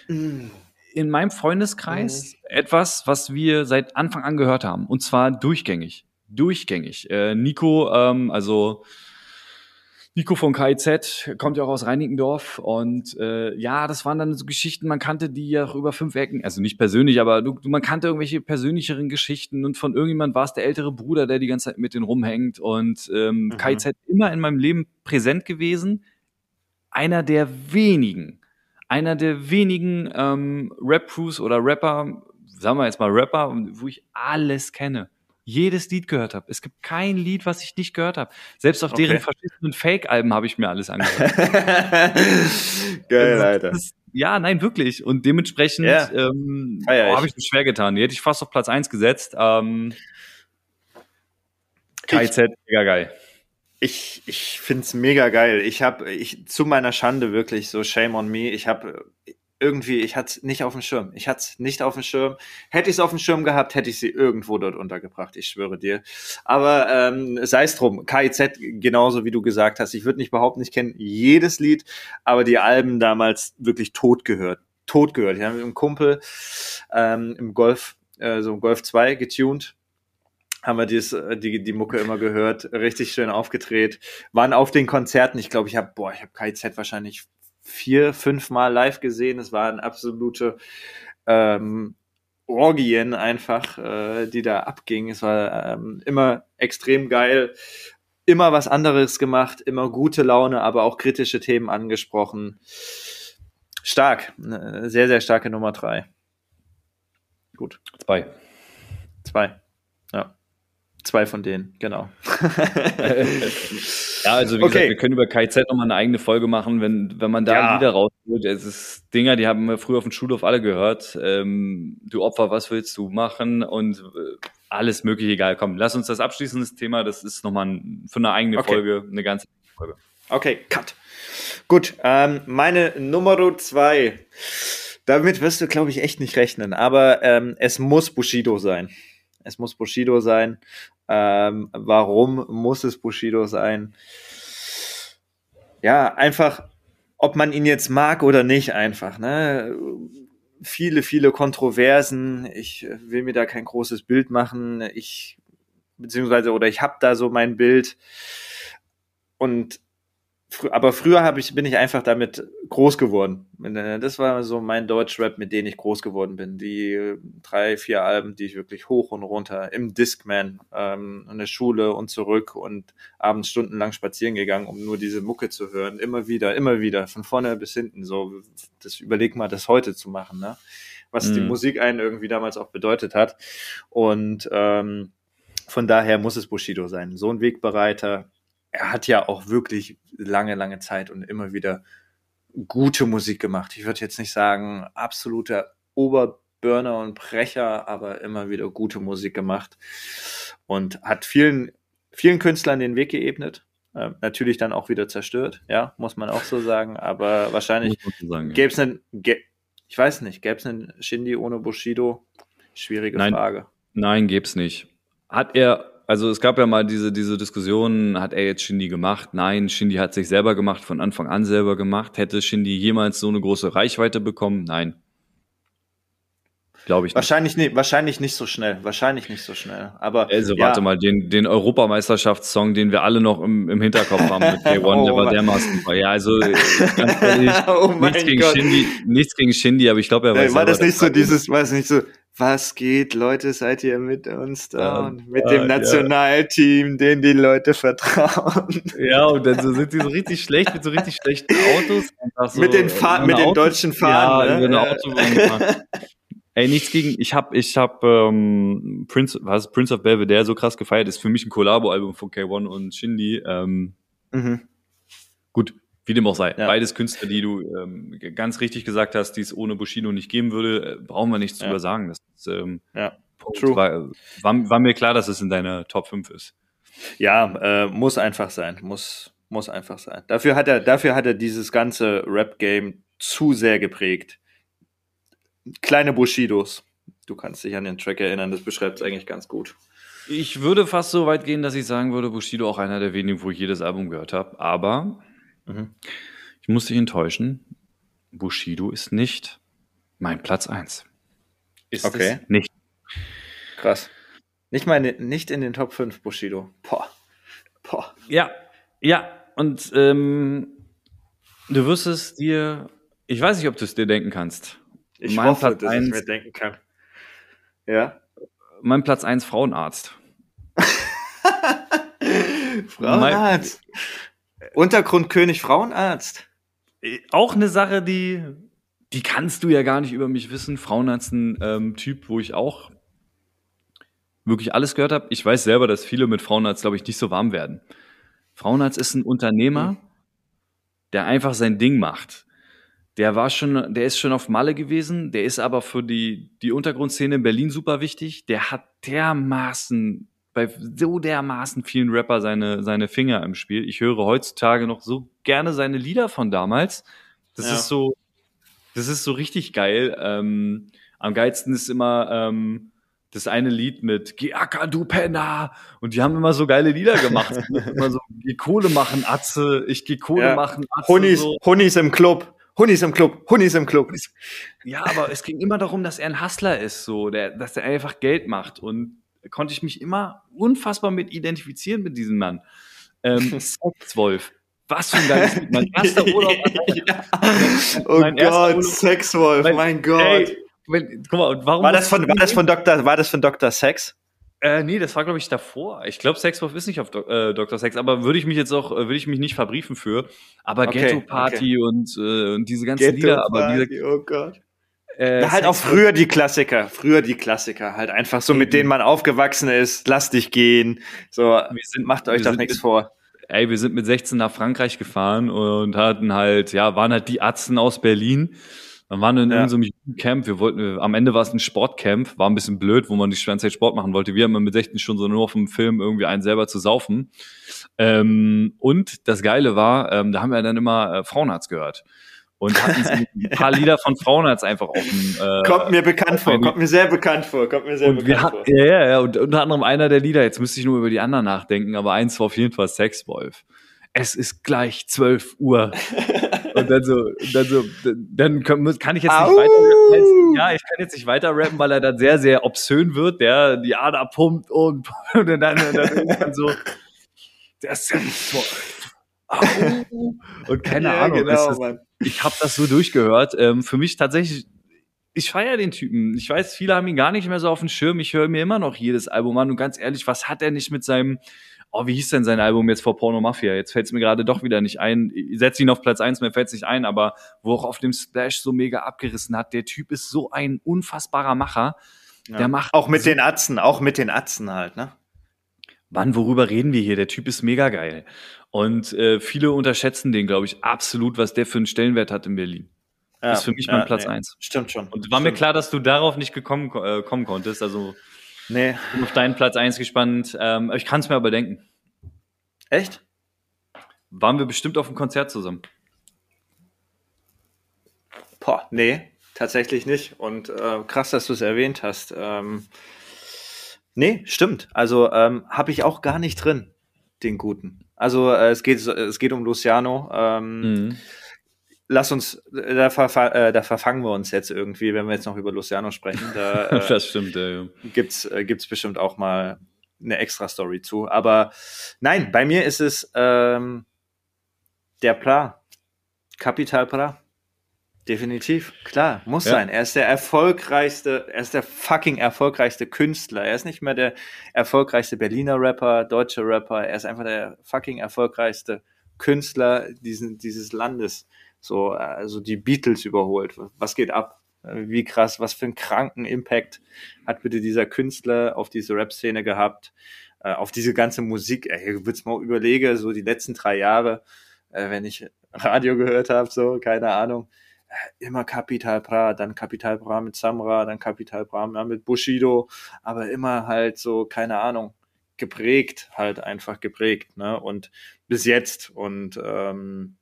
Mm. In meinem Freundeskreis etwas, was wir seit Anfang an gehört haben. Und zwar durchgängig. Durchgängig. Äh, Nico, ähm, also Nico von KIZ kommt ja auch aus Reinickendorf und äh, ja, das waren dann so Geschichten, man kannte die ja auch über fünf Ecken, also nicht persönlich, aber du, du- man kannte irgendwelche persönlicheren Geschichten und von irgendjemand war es der ältere Bruder, der die ganze Zeit mit denen rumhängt und ähm, Mhm. KIZ immer in meinem Leben präsent gewesen. Einer der wenigen, einer der wenigen ähm, Rap-Crews oder Rapper, sagen wir jetzt mal Rapper, wo ich alles kenne. Jedes Lied gehört habe. Es gibt kein Lied, was ich nicht gehört habe. Selbst auf deren Okay. verschissenen Fake-Alben habe ich mir alles angehört. Geil, Also, Alter. das- ja, nein, wirklich. Und dementsprechend Ja. ähm, Feier ich. habe ich mir schwer getan. Die hätte ich fast auf Platz 1 gesetzt. Ähm, KZ, mega geil. Ich, ich find's mega geil. Ich habe, ich, zu meiner Schande wirklich so Shame on me. Ich habe irgendwie, ich hatte nicht auf dem Schirm. Ich hatte nicht auf dem Schirm. Hätte ich es auf dem Schirm gehabt, hätte ich sie irgendwo dort untergebracht. Ich schwöre dir. Aber ähm, sei es drum. KIZ, genauso wie du gesagt hast. Ich würde nicht behaupten, ich kenne jedes Lied, aber die Alben damals wirklich tot gehört. Tot gehört. Ich habe mit einem Kumpel ähm, im Golf, äh, so im Golf 2 getuned haben wir dies, äh, die, die Mucke immer gehört, richtig schön aufgedreht, waren auf den Konzerten, ich glaube, ich habe, boah, ich habe KIZ wahrscheinlich vier, fünf Mal live gesehen, es waren absolute ähm, Orgien einfach, äh, die da abgingen, es war ähm, immer extrem geil, immer was anderes gemacht, immer gute Laune, aber auch kritische Themen angesprochen. Stark, eine sehr, sehr starke Nummer drei. Gut. Zwei. Zwei. Zwei von denen, genau. Ja, also wie Okay. gesagt, wir können über KZ nochmal eine eigene Folge machen, wenn, wenn man da Ja. Lieder rausholt. Es ist Dinger, die haben wir früher auf dem Schulhof alle gehört. Ähm, du Opfer, was willst du machen? Und äh, alles mögliche, egal. Komm, lass uns das abschließen, das Thema. Das ist nochmal ein, für eine eigene Okay. Folge, eine ganze Folge. Okay, cut. Gut, ähm, meine Nummer zwei. Damit wirst du, glaube ich, echt nicht rechnen, aber ähm, es muss Bushido sein. Es muss Bushido sein. Ähm, warum muss es Bushido sein? Ja, einfach, ob man ihn jetzt mag oder nicht, einfach. Ne? Viele, viele Kontroversen. Ich will mir da kein großes Bild machen. Ich, beziehungsweise, oder ich habe da so mein Bild. Und Frü- aber früher hab ich, bin ich einfach damit groß geworden. Äh, Das war so mein Deutschrap, mit dem ich groß geworden bin. Die äh, drei, vier Alben, die ich wirklich hoch und runter im Discman, ähm, in der Schule und zurück und abends stundenlang spazieren gegangen, um nur diese Mucke zu hören. Immer wieder, immer wieder, von vorne bis hinten. So, das überleg mal, das heute zu machen, ne? Was die Mhm. Musik einen irgendwie damals auch bedeutet hat. Und ähm, von daher muss es Bushido sein. So ein Wegbereiter, er hat ja auch wirklich lange, lange Zeit und immer wieder gute Musik gemacht. Ich würde jetzt nicht sagen, absoluter Oberburner und Brecher, aber immer wieder gute Musik gemacht und hat vielen, vielen Künstlern den Weg geebnet. Äh, natürlich dann auch wieder zerstört, ja, muss man auch so sagen, aber wahrscheinlich sagen, gäbe es einen, gä- ich weiß nicht, gäbe es einen Shindy ohne Bushido? Schwierige Nein. Frage. Nein, gibt's nicht. Hat er, also es gab ja mal diese, diese Diskussion, hat er jetzt Shindy gemacht? Nein, Shindy hat sich selber gemacht, von Anfang an selber gemacht. Hätte Shindy jemals so eine große Reichweite bekommen? Nein. Glaube ich nicht. Wahrscheinlich nicht, wahrscheinlich nicht so schnell, wahrscheinlich nicht so schnell, aber Also ja. warte mal, den, den Europameisterschaftssong, den wir alle noch im, im Hinterkopf haben mit K1, Oh der war dermaßen. Ja, also ganz ehrlich, oh nichts gegen. Shindy, nichts gegen Shindy, aber ich glaube, er weiß Äh, war das nicht so dieses, war es nicht so, was geht, Leute, seid ihr mit uns da? Ja, und mit ja, dem ja. Nationalteam, dem die Leute vertrauen. Ja, und dann so sind die so richtig schlecht mit so richtig schlechten Autos. So mit den, Fa über mit den deutschen Ja, Fahnen. über eine ne? Autobahn. Ey, nichts gegen, ich hab, ich hab ähm, Prince, was Prince of Belvedere so krass gefeiert, ist für mich ein Collabo-Album von K1 und Shindy. Ähm, mhm. Wie dem auch sei. Ja. Beides Künstler, die du ähm, ganz richtig gesagt hast, die es ohne Bushido nicht geben würde, äh, brauchen wir nichts Ja. drüber sagen. Das ist, ähm, Ja. True. War, war, war mir klar, dass es in deiner Top 5 ist. Ja, äh, muss einfach sein. Muss, muss einfach sein. Dafür hat er, dafür hat er dieses ganze Rap-Game zu sehr geprägt. Kleine Bushidos. Du kannst dich an den Track erinnern, das beschreibt es eigentlich ganz gut. Ich würde fast so weit gehen, dass ich sagen würde, Bushido auch einer der wenigen, wo ich jedes Album gehört habe. Aber Mhm. ich muss dich enttäuschen. Bushido ist nicht mein Platz 1. Ist Okay. es nicht. Krass. Nicht mal in, den- nicht in den Top 5 Bushido. Boah. Boah. Ja, ja. Und ähm, du wirst es dir, ich weiß nicht, ob du es dir denken kannst. Ich Mein hoffe, Platz dass eins- ich mir denken kann. Ja. Mein Platz 1 Frauenarzt. Frauenarzt. Untergrundkönig Frauenarzt. Auch eine Sache, die die kannst du ja gar nicht über mich wissen. Frauenarzt ist ein ähm, Typ, wo ich auch wirklich alles gehört habe. Ich weiß selber, dass viele mit Frauenarzt, glaube ich, nicht so warm werden. Frauenarzt ist ein Unternehmer, der einfach sein Ding macht. Der war schon, der ist schon auf Malle gewesen, der ist aber für die, die Untergrundszene in Berlin super wichtig. Der hat dermaßen, bei so dermaßen vielen Rapper seine, seine Finger im Spiel. Ich höre heutzutage noch so gerne seine Lieder von damals. Das Ja. ist so, das ist so richtig geil. Ähm, am geilsten ist immer ähm, das eine Lied mit Geacker, du Penner. Und die haben immer so geile Lieder gemacht. immer so, geh Kohle machen, Atze, ich geh Kohle Ja. machen, Atze. Hunnis, So. Hunnis im Club. Hunnis im Club. Hunnis im Club. Ja, aber es ging immer darum, dass er ein Hustler ist, so, der, dass er einfach Geld macht. Und konnte ich mich immer unfassbar mit identifizieren mit diesem Mann. Ähm, Sexwolf. Was für ein geiles Lied. Mein erster Urlaub. oh Mein Gott, Sexwolf, Mein- mein Gott. Ey, wenn, guck mal, warum war das von, war das von Dr., war das von Dr. Sex? Äh, nee, das war, glaube ich, davor. Ich glaube, Sexwolf ist nicht auf Do äh, Dr. Sex, aber würde ich mich jetzt auch, äh, würde ich mich nicht verbriefen für. Aber Okay, Ghetto Party und, äh, und diese ganzen Ghetto Lieder, aber Party, oh Gott. Äh, Na, halt auch früher die Klassiker, früher die Klassiker, halt einfach so, mit Mhm. denen man aufgewachsen ist, lass dich gehen, so, Wir sind- macht euch doch nichts vor. ey, wir sind mit 16 nach Frankreich gefahren und hatten halt, ja, waren halt die Atzen aus Berlin. Dann waren wir in Ja. irgendeinem Camp. Wir wollten, am Ende war es ein Sportcamp, war ein bisschen blöd, wo man die ganze Zeit Sport machen wollte. Wir haben mit 16 schon so nur auf dem Film irgendwie einen selber zu saufen. Ähm, und das Geile war, ähm, da haben wir dann immer äh, Frauenarzt gehört. Und hatten so ein paar Lieder von Frauenarzt einfach auf dem, äh, Kommt mir bekannt vor, kommt mir sehr bekannt vor, kommt mir sehr und wir bekannt hatten, ja, ja, ja, und unter anderem einer der Lieder, jetzt müsste ich nur über die anderen nachdenken, aber eins war auf jeden Fall Sexwolf. Es ist gleich 12 Uhr. und dann so, dann so, dann kann, kann ich jetzt nicht weiter, ja, ich kann jetzt nicht weiter rappen, weil er dann sehr, sehr obszön wird, der die Ader pumpt und, und dann, und dann irgendwann so, der Sexwolf. Und keine Ja, Ahnung, genau, Mann. ich habe das so durchgehört. Ähm, für mich tatsächlich, ich feiere den Typen. Ich weiß, viele haben ihn gar nicht mehr so auf dem Schirm. Ich höre mir immer noch jedes Album an. Und ganz ehrlich, was hat er nicht mit seinem, oh, wie hieß denn sein Album jetzt vor Porno Mafia? Jetzt fällt es mir gerade doch wieder nicht ein. Ich setze ihn auf Platz eins, mir fällt es nicht ein, aber wo auch auf dem Splash so mega abgerissen hat. Der Typ ist so ein unfassbarer Macher. Ja. Der macht auch mit so- den Atzen, auch mit den Atzen halt, ne? Mann, worüber reden wir hier? Der Typ ist mega geil. Und äh, viele unterschätzen den, glaube ich, absolut, was der für einen Stellenwert hat in Berlin. Ja, Ist für mich mein Platz eins. Stimmt schon. Und war mir Stimmt. klar, dass du darauf nicht gekommen äh, kommen konntest. Also Nee, bin auf deinen Platz eins gespannt. Ähm, ich kann es mir aber denken. echt? Waren wir bestimmt auf dem Konzert zusammen? Boah, nee, tatsächlich nicht. Und äh, krass, dass du es erwähnt hast. Ähm, nee, stimmt. Also ähm, habe ich auch gar nicht drin, den guten. Also äh, es geht es geht um Luciano. Ähm, Mhm. Lass uns, da, verfa äh, da verfangen wir uns jetzt irgendwie, wenn wir jetzt noch über Luciano sprechen. Da äh, das stimmt. Äh, gibt's äh, gibt's bestimmt auch mal eine extra Story zu. Aber nein, bei mir ist es ähm, der Pra, Capital Pra. Definitiv, klar, muss Ja. sein. Er ist der erfolgreichste, er ist der fucking erfolgreichste Künstler. Er ist nicht mehr der erfolgreichste Berliner Rapper, deutsche Rapper. Er ist einfach der fucking erfolgreichste Künstler diesen, dieses Landes. So, also die Beatles überholt. Was geht ab? Wie krass, was für einen kranken Impact hat bitte dieser Künstler auf diese Rap-Szene gehabt, äh, auf diese ganze Musik. Ey, ich würd's mal überlege, so die letzten drei Jahre, äh, wenn ich Radio gehört habe, so, keine Ahnung, immer Capital Bra, dann Capital Bra mit Samra, dann Capital Bra mit Bushido, aber immer halt so, keine Ahnung, geprägt, halt einfach geprägt, ne? Und bis jetzt. Und ähm,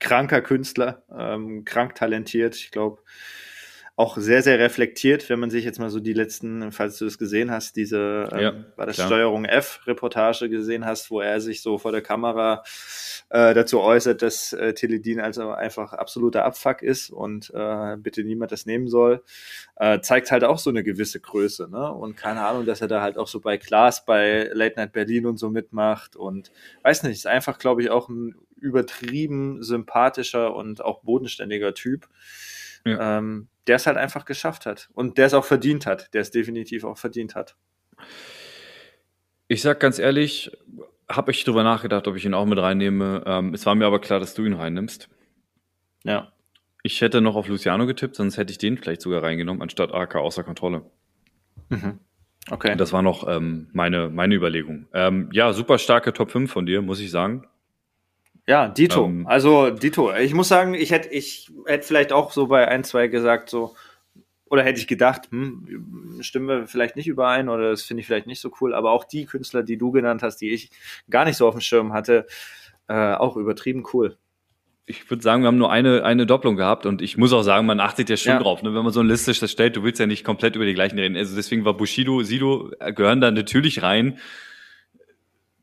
kranker Künstler, ähm, krank talentiert, ich glaube auch sehr, sehr reflektiert, wenn man sich jetzt mal so die letzten, falls du das gesehen hast, diese, ähm, Ja, war das klar. Steuerung F-Reportage gesehen hast, wo er sich so vor der Kamera äh, dazu äußert, dass äh, Teledin also einfach absoluter Abfuck ist und äh, bitte niemand das nehmen soll, äh, zeigt halt auch so eine gewisse Größe, ne? Und keine Ahnung, dass er da halt auch so bei Klaas, bei Late Night Berlin und so mitmacht und weiß nicht, ist einfach, glaube ich, auch ein übertrieben sympathischer und auch bodenständiger Typ, Ja. ähm, der es halt einfach geschafft hat und der es auch verdient hat, der es definitiv auch verdient hat. Ich sag ganz ehrlich, habe ich drüber nachgedacht, ob ich ihn auch mit reinnehme. Ähm, es war mir aber klar, dass du ihn reinnimmst. Ja. Ich hätte noch auf Luciano getippt, sonst hätte ich den vielleicht sogar reingenommen, anstatt AK außer Kontrolle. Mhm. Okay. Das war noch ähm, meine, meine Überlegung. Ähm, ja, super starke Top 5 von dir, muss ich sagen. Ja, Dito. Ähm, also Dito. Ich muss sagen, ich hätte ich hätte vielleicht auch so bei ein, zwei gesagt, so, oder hätte ich gedacht, hm, stimmen wir vielleicht nicht überein oder das finde ich vielleicht nicht so cool, aber auch die Künstler, die du genannt hast, die ich gar nicht so auf dem Schirm hatte, äh, auch übertrieben cool. Ich würde sagen, wir haben nur eine, eine Doppelung gehabt und ich muss auch sagen, man achtet ja schon Ja. drauf. Ne? Wenn man so eine Liste stellt, du willst ja nicht komplett über die gleichen reden. Also deswegen war Bushido, Sido äh, gehören da natürlich rein.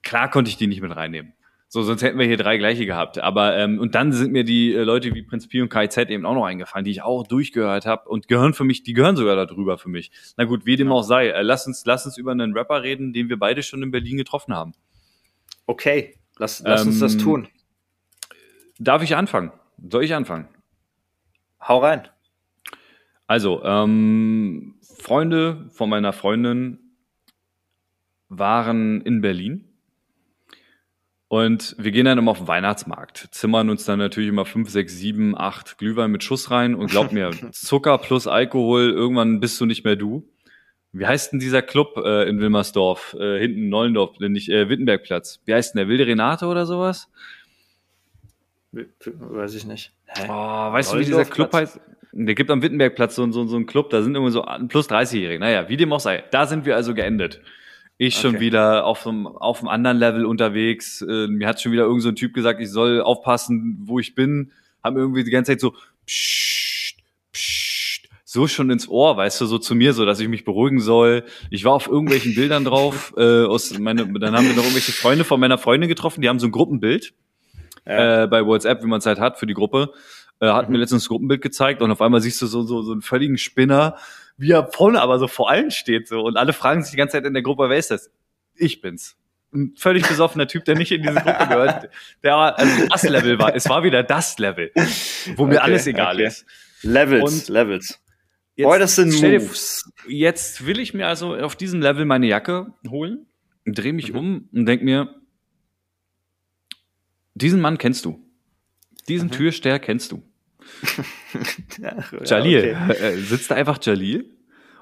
Klar konnte ich die nicht mit reinnehmen. So, sonst hätten wir hier drei gleiche gehabt. Aber ähm, und dann sind mir die äh, Leute wie Prinz Pi und KZ eben auch noch eingefallen, die ich auch durchgehört habe und gehören für mich, die gehören sogar darüber für mich. Na gut, wie dem auch sei, äh, lass uns, lass uns über einen Rapper reden, den wir beide schon in Berlin getroffen haben. Okay, lass, lass uns das Ähm, tun. Darf ich anfangen? Soll ich anfangen? Hau rein. Also, ähm, Freunde von meiner Freundin waren in Berlin. Und wir gehen dann immer auf den Weihnachtsmarkt, zimmern uns dann natürlich immer fünf, sechs, sieben, acht Glühwein mit Schuss rein und glaub mir, Zucker plus Alkohol, irgendwann bist du nicht mehr du. Wie heißt denn dieser Club äh, in Wilmersdorf, äh, hinten Nollendorf, äh, nicht äh, Wittenbergplatz? Wie heißt denn der Wilde Renate oder sowas? Weiß ich nicht. Hä? Oh, weißt du, wie dieser? Club heißt? Der gibt am Wittenbergplatz so, so, so einen Club, da sind irgendwie so plus 30-Jährige. Naja, wie dem auch sei. Da sind wir also geendet. Ich schon Okay. wieder auf einem, auf einem anderen Level unterwegs. Äh, mir hat schon wieder irgend so ein Typ gesagt, ich soll aufpassen, wo ich bin. Haben irgendwie die ganze Zeit so psst, psst, so schon ins Ohr, weißt du, so zu mir, so dass ich mich beruhigen soll. Ich war auf irgendwelchen Bildern drauf. Äh, aus meine, dann haben wir noch irgendwelche Freunde von meiner Freundin getroffen, die haben so ein Gruppenbild Ja. äh, bei WhatsApp, wie man es halt hat für die Gruppe, äh, hat mir letztens ein Gruppenbild gezeigt und auf einmal siehst du so, so, so einen völligen Spinner, wie er vorne aber so vor allen steht so und alle fragen sich die ganze Zeit in der Gruppe, wer ist das? Ich bin's. Ein völlig besoffener Typ, der nicht in diese Gruppe gehört. Der war, also das Level war, es war wieder das Level, wo mir Okay, alles egal okay. ist. Levels, Und- Levels. Jetzt, Boy, das sind Moves. jetzt will ich mir also auf diesem Level meine Jacke holen, drehe mich um und denk mir, diesen Mann kennst du. Diesen Türsteher kennst du. Ja, Jalil. okay. Äh, Sitzt da einfach Jalil?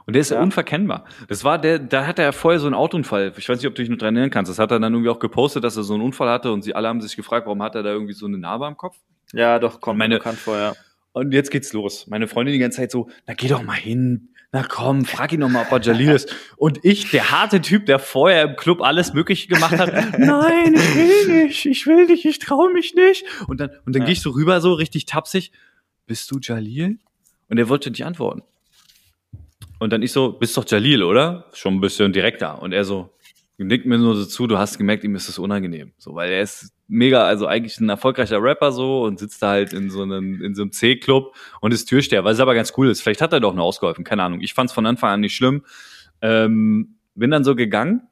Und der ist Ja. unverkennbar. Das war der, da hatte er vorher so einen Autounfall. Ich weiß nicht, ob du dich noch dran erinnern kannst. Das hat er dann irgendwie auch gepostet, dass er so einen Unfall hatte und sie alle haben sich gefragt, warum hat er da irgendwie so eine Narbe am Kopf? Ja, doch, kommt Meine- bekannt vor, ja. Und jetzt geht's los. Meine Freundin die ganze Zeit so, na geh doch mal hin. Na komm, frag ihn doch mal, ob er Jalil ist. Und ich, der harte Typ, der vorher im Club alles Mögliche gemacht hat, nein, ich will nicht, ich will nicht, ich traue mich nicht. Und dann, und dann Ja. gehe ich so rüber, so richtig tapsig, bist du Jalil? Und er wollte nicht antworten. Und dann ich so, bist doch Jalil, oder? Schon ein bisschen direkter. Und er so, nickt mir nur so zu, du hast gemerkt, ihm ist es unangenehm. So, weil er ist mega, also eigentlich ein erfolgreicher Rapper so und sitzt da halt in so einem, in so einem C-Club und ist Türsteher, was aber ganz cool ist. Vielleicht hat er doch noch ausgeholfen, keine Ahnung. Ich fand es von Anfang an nicht schlimm. Ähm, bin dann so gegangen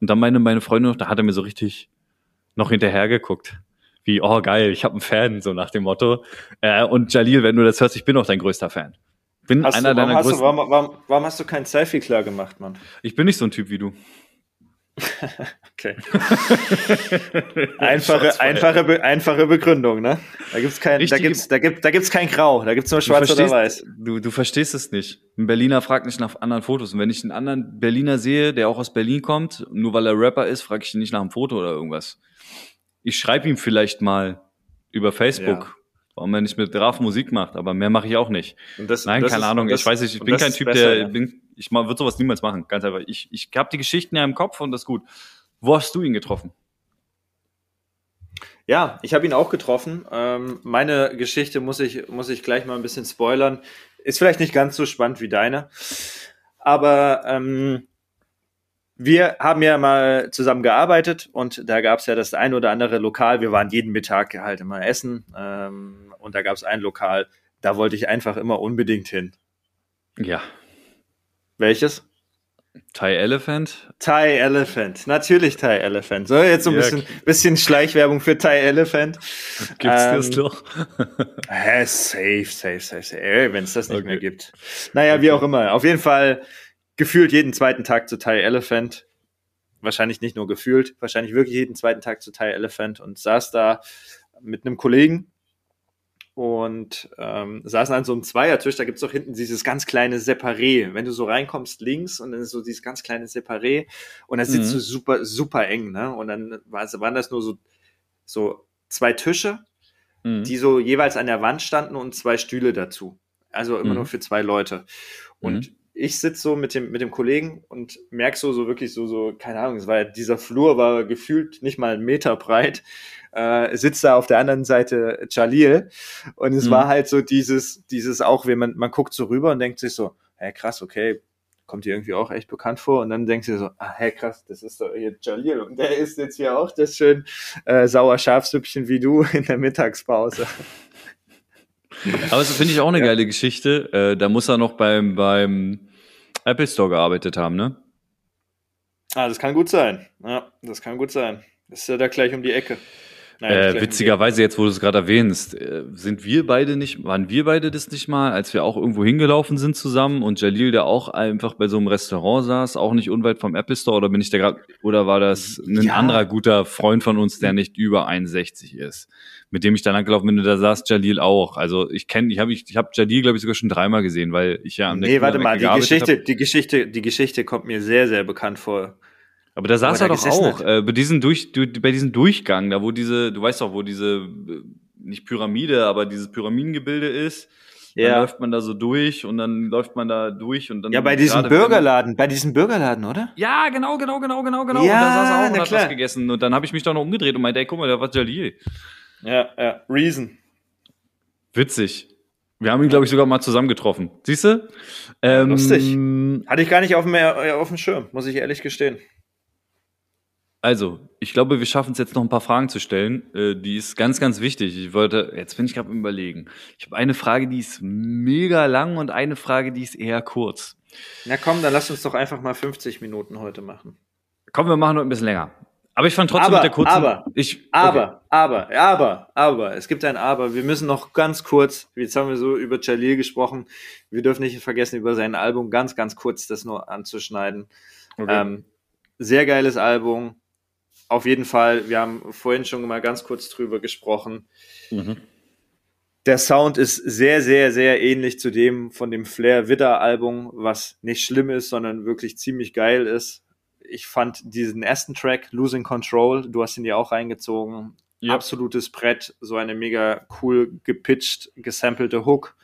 und dann meine, meine Freundin noch, da hat er mir so richtig noch hinterher geguckt. Wie, oh geil, ich habe einen Fan, so nach dem Motto. Äh, und Jalil, wenn du das hörst, ich bin auch dein größter Fan. Bin Hast einer du, warum, deiner hast du, größten. warum, warum, warum hast du kein Selfie klar gemacht, Mann? Ich bin nicht so ein Typ wie du. Okay. Einfache, einfache, einfache Begründung, ne? Da gibt's kein, da gibt's, da gibt, da gibt's kein Grau, da gibt's nur Schwarz oder Weiß. du, du verstehst es nicht. Ein Berliner fragt nicht nach anderen Fotos. Und wenn ich einen anderen Berliner sehe, der auch aus Berlin kommt, nur weil er Rapper ist, frage ich ihn nicht nach einem Foto oder irgendwas. Ich schreibe ihm vielleicht mal über Facebook, Ja. warum er nicht mit Graf Musik macht, aber mehr mache ich auch nicht. Das, Nein, das keine ist- Ahnung. das- ich weiß nicht, ich bin kein Typ, besser, der, ja. bin, ich würde sowas niemals machen. Ganz einfach. Ich, ich habe die Geschichten ja im Kopf und das ist gut. Wo hast du ihn getroffen? Ja, ich habe ihn auch getroffen. Ähm, meine Geschichte muss ich, muss ich gleich mal ein bisschen spoilern. Ist vielleicht nicht ganz so spannend wie deine. Aber ähm, wir haben ja mal zusammen gearbeitet und da gab es ja das ein oder andere Lokal. Wir waren jeden Mittag halt immer essen ähm, und da gab es ein Lokal, da wollte ich einfach immer unbedingt hin. Ja. Welches? Thai Elephant? Thai Elephant. Natürlich Thai Elephant. So, jetzt so ein Ja, bisschen, bisschen Schleichwerbung für Thai Elephant. Gibt's Ähm, das doch? Hä, safe, safe, safe, safe. Wenn es das nicht Okay. mehr gibt. Naja, wie auch immer. Auf jeden Fall gefühlt jeden zweiten Tag zu Thai Elephant. Wahrscheinlich nicht nur gefühlt, wahrscheinlich wirklich jeden zweiten Tag zu Thai Elephant und saß da mit einem Kollegen. und ähm, saßen an so einem Zweiertisch. Da gibt's doch hinten dieses ganz kleine Separé. Wenn du so reinkommst links und dann ist so dieses ganz kleine Separé und da sitzt Mhm. du super, super eng, ne? Und dann war- waren das nur so, so zwei Tische, Mhm. die so jeweils an der Wand standen und zwei Stühle dazu. Also immer Mhm. nur für zwei Leute. Und ich sitze so mit dem, mit dem Kollegen und merk so, so wirklich so, so, keine Ahnung, es war ja, dieser Flur war gefühlt nicht mal einen Meter breit. Äh, sitzt da auf der anderen Seite Jalil. Und es Mhm. war halt so dieses, dieses auch, wenn man, man guckt so rüber und denkt sich so, hä, krass, okay, kommt dir irgendwie auch echt bekannt vor. Und dann denkst du so, ah, hä, krass, das ist doch hier Jalil. Und der isst jetzt hier auch das schön äh, sauer Schafsüppchen wie du in der Mittagspause. Aber das finde ich auch eine geile Geschichte. Äh, da muss er noch beim, beim Apple Store gearbeitet haben, ne? Ah, das kann gut sein. Ja, das kann gut sein. Das ist ja da gleich um die Ecke. Nein, Äh, witzigerweise, jetzt wo du es gerade erwähnst, äh, sind wir beide nicht, waren wir beide das nicht mal, als wir auch irgendwo hingelaufen sind zusammen und Jalil, der auch einfach bei so einem Restaurant saß, auch nicht unweit vom Apple Store, oder bin ich da gerade, oder war das ein Ja. anderer guter Freund von uns, der nicht über 61 ist, mit dem ich dann angelaufen bin, und da saß Jalil auch. Also ich kenne, ich habe ich, ich hab Jalil, glaube ich, sogar schon dreimal gesehen, weil ich ja am Nee, nächsten warte Tag mal, die Geschichte, hab. die Geschichte, die Geschichte kommt mir sehr, sehr bekannt vor. Aber da saß er doch auch, äh, bei diesem Durch, du, bei diesem Durchgang, da wo diese, du weißt doch, wo diese, äh, nicht Pyramide, aber dieses Pyramidengebilde ist. Dann Ja. läuft man da so durch und dann läuft man da durch und dann. Ja, bei diesem Burgerladen, bei diesem Burgerladen, oder? Ja, genau, genau, genau, genau, genau. Ja, und da saß er auch und hat klar. was gegessen. Und dann habe ich mich doch noch umgedreht und meinte, ey, guck mal, da war Jalil. Ja, ja. Reason. Witzig. Wir haben ihn, glaube ich, sogar mal zusammen getroffen. Siehst du? Ähm, lustig. Hatte ich gar nicht auf dem, äh, auf dem Schirm, muss ich ehrlich gestehen. Also, ich glaube, wir schaffen es jetzt noch ein paar Fragen zu stellen. Äh, die ist ganz, ganz wichtig. Ich wollte, jetzt bin ich gerade überlegen. Ich habe eine Frage, die ist mega lang und eine Frage, die ist eher kurz. Na komm, dann lass uns doch einfach mal 50 Minuten heute machen. Komm, wir machen noch ein bisschen länger. Aber ich fand trotzdem Aber, mit der kurzen. aber, ich, okay. Aber, aber, aber, aber, es gibt ein Aber. Wir müssen noch ganz kurz, jetzt haben wir so über Jalil gesprochen, wir dürfen nicht vergessen, über sein Album ganz, ganz kurz das nur anzuschneiden. Okay. Ähm, sehr geiles Album. Auf jeden Fall, wir haben vorhin schon mal ganz kurz drüber gesprochen. Mhm. Der Sound ist sehr, sehr, sehr ähnlich zu dem von dem Flair Widder Album, was nicht schlimm ist, sondern wirklich ziemlich geil ist. Ich fand diesen ersten Track, Losing Control, du hast ihn ja auch reingezogen. Ja. Absolutes Brett, so eine mega cool gepitcht, gesampelte Hook.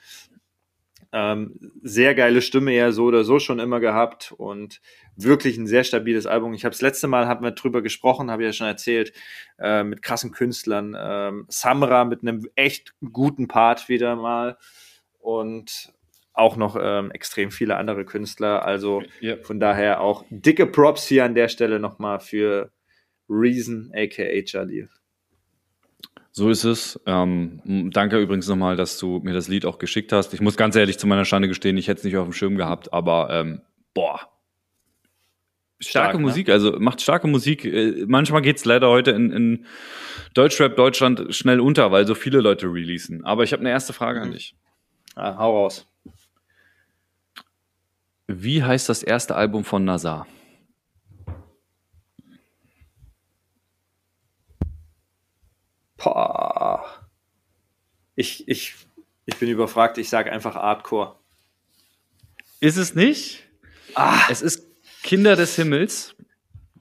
Ähm, sehr geile Stimme ja so oder so schon immer gehabt und wirklich ein sehr stabiles Album. Ich habe das letzte Mal haben wir drüber gesprochen, habe ich ja schon erzählt, äh, mit krassen Künstlern. Ähm, Samra mit einem echt guten Part wieder mal und auch noch ähm, extrem viele andere Künstler. Also Ja. von daher auch dicke Props hier an der Stelle nochmal für Reason, aka Jalil. So ist es. Ähm, danke übrigens nochmal, dass du mir das Lied auch geschickt hast. Ich muss ganz ehrlich zu meiner Schande gestehen, ich hätte es nicht auf dem Schirm gehabt, aber ähm, boah. Starke Stark, ne? Musik, also macht starke Musik. Äh, Manchmal geht's leider heute in, in Deutschrap Deutschland schnell unter, weil so viele Leute releasen. Aber ich habe eine erste Frage an Mhm. dich. Ah, hau raus. Wie heißt das erste Album von Nazar? Boah. Ich, ich, ich bin überfragt, ich sage einfach Hardcore. Ist es nicht? Ah, Es ist Kinder des Himmels.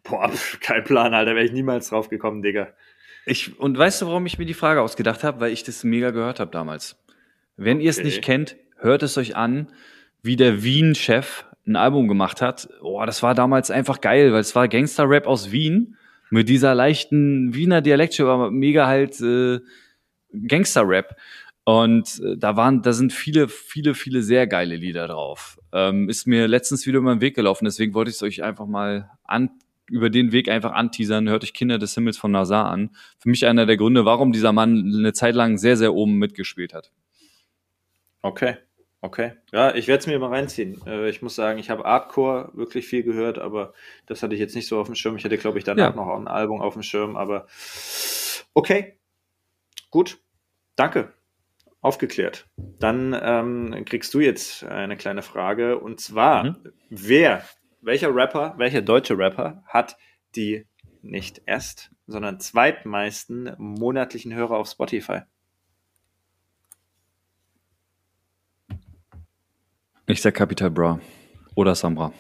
boah, kein Plan, Alter, wäre ich niemals drauf gekommen, Digga. Ich, und weißt du, warum ich mir die Frage ausgedacht habe? Weil ich das mega gehört habe damals. Wenn ihr es Okay. nicht kennt, hört es euch an, wie der Wien-Chef ein Album gemacht hat. Oh, das war damals einfach geil, weil es war Gangster-Rap aus Wien mit dieser leichten Wiener Dialekt, aber mega halt äh, Gangster-Rap. Und äh, da waren, da sind viele, viele, viele sehr geile Lieder drauf. Ähm, ist mir letztens wieder über den Weg gelaufen, deswegen wollte ich es euch einfach mal an, über den Weg einfach anteasern. Hört euch Kinder des Himmels von Nazar an. Für mich einer der Gründe, warum dieser Mann eine Zeit lang sehr, sehr oben mitgespielt hat. Okay, okay. Ja, ich werde es mir mal reinziehen. Äh, ich muss sagen, ich habe Hardcore wirklich viel gehört, aber das hatte ich jetzt nicht so auf dem Schirm. Ich hatte, glaube ich, danach Ja. noch ein Album auf dem Schirm, aber okay. Gut. Danke. Aufgeklärt. Dann ähm, kriegst du jetzt eine kleine Frage und zwar, Mhm. wer, welcher Rapper, welcher deutsche Rapper hat die nicht erst, sondern zweitmeisten monatlichen Hörer auf Spotify? Ich sag Capital Bra. Oder Samra.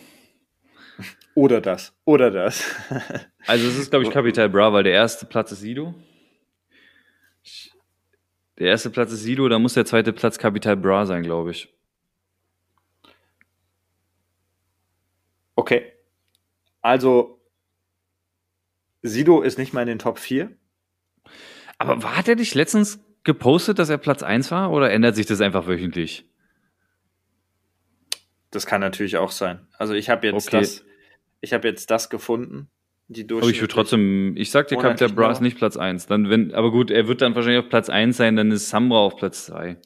Oder das. Oder das. Also es ist, glaube ich, Capital Bra, weil der erste Platz ist Sido. Der erste Platz ist Sido, da muss der zweite Platz Capital Bra sein, glaube ich. Okay. Also, Sido ist nicht mal in den Top 4. Aber war- hat er dich letztens gepostet, dass er Platz 1 war oder ändert sich das einfach wöchentlich? Das kann natürlich auch sein. Also ich habe jetzt Okay. das, ich habe jetzt das gefunden. Die Aber ich würde trotzdem, ich sag dir, Monatlich Capital Bra noch. ist nicht Platz 1. Dann, wenn, aber gut, er wird dann wahrscheinlich auf Platz 1 sein, dann ist Samra auf Platz 2.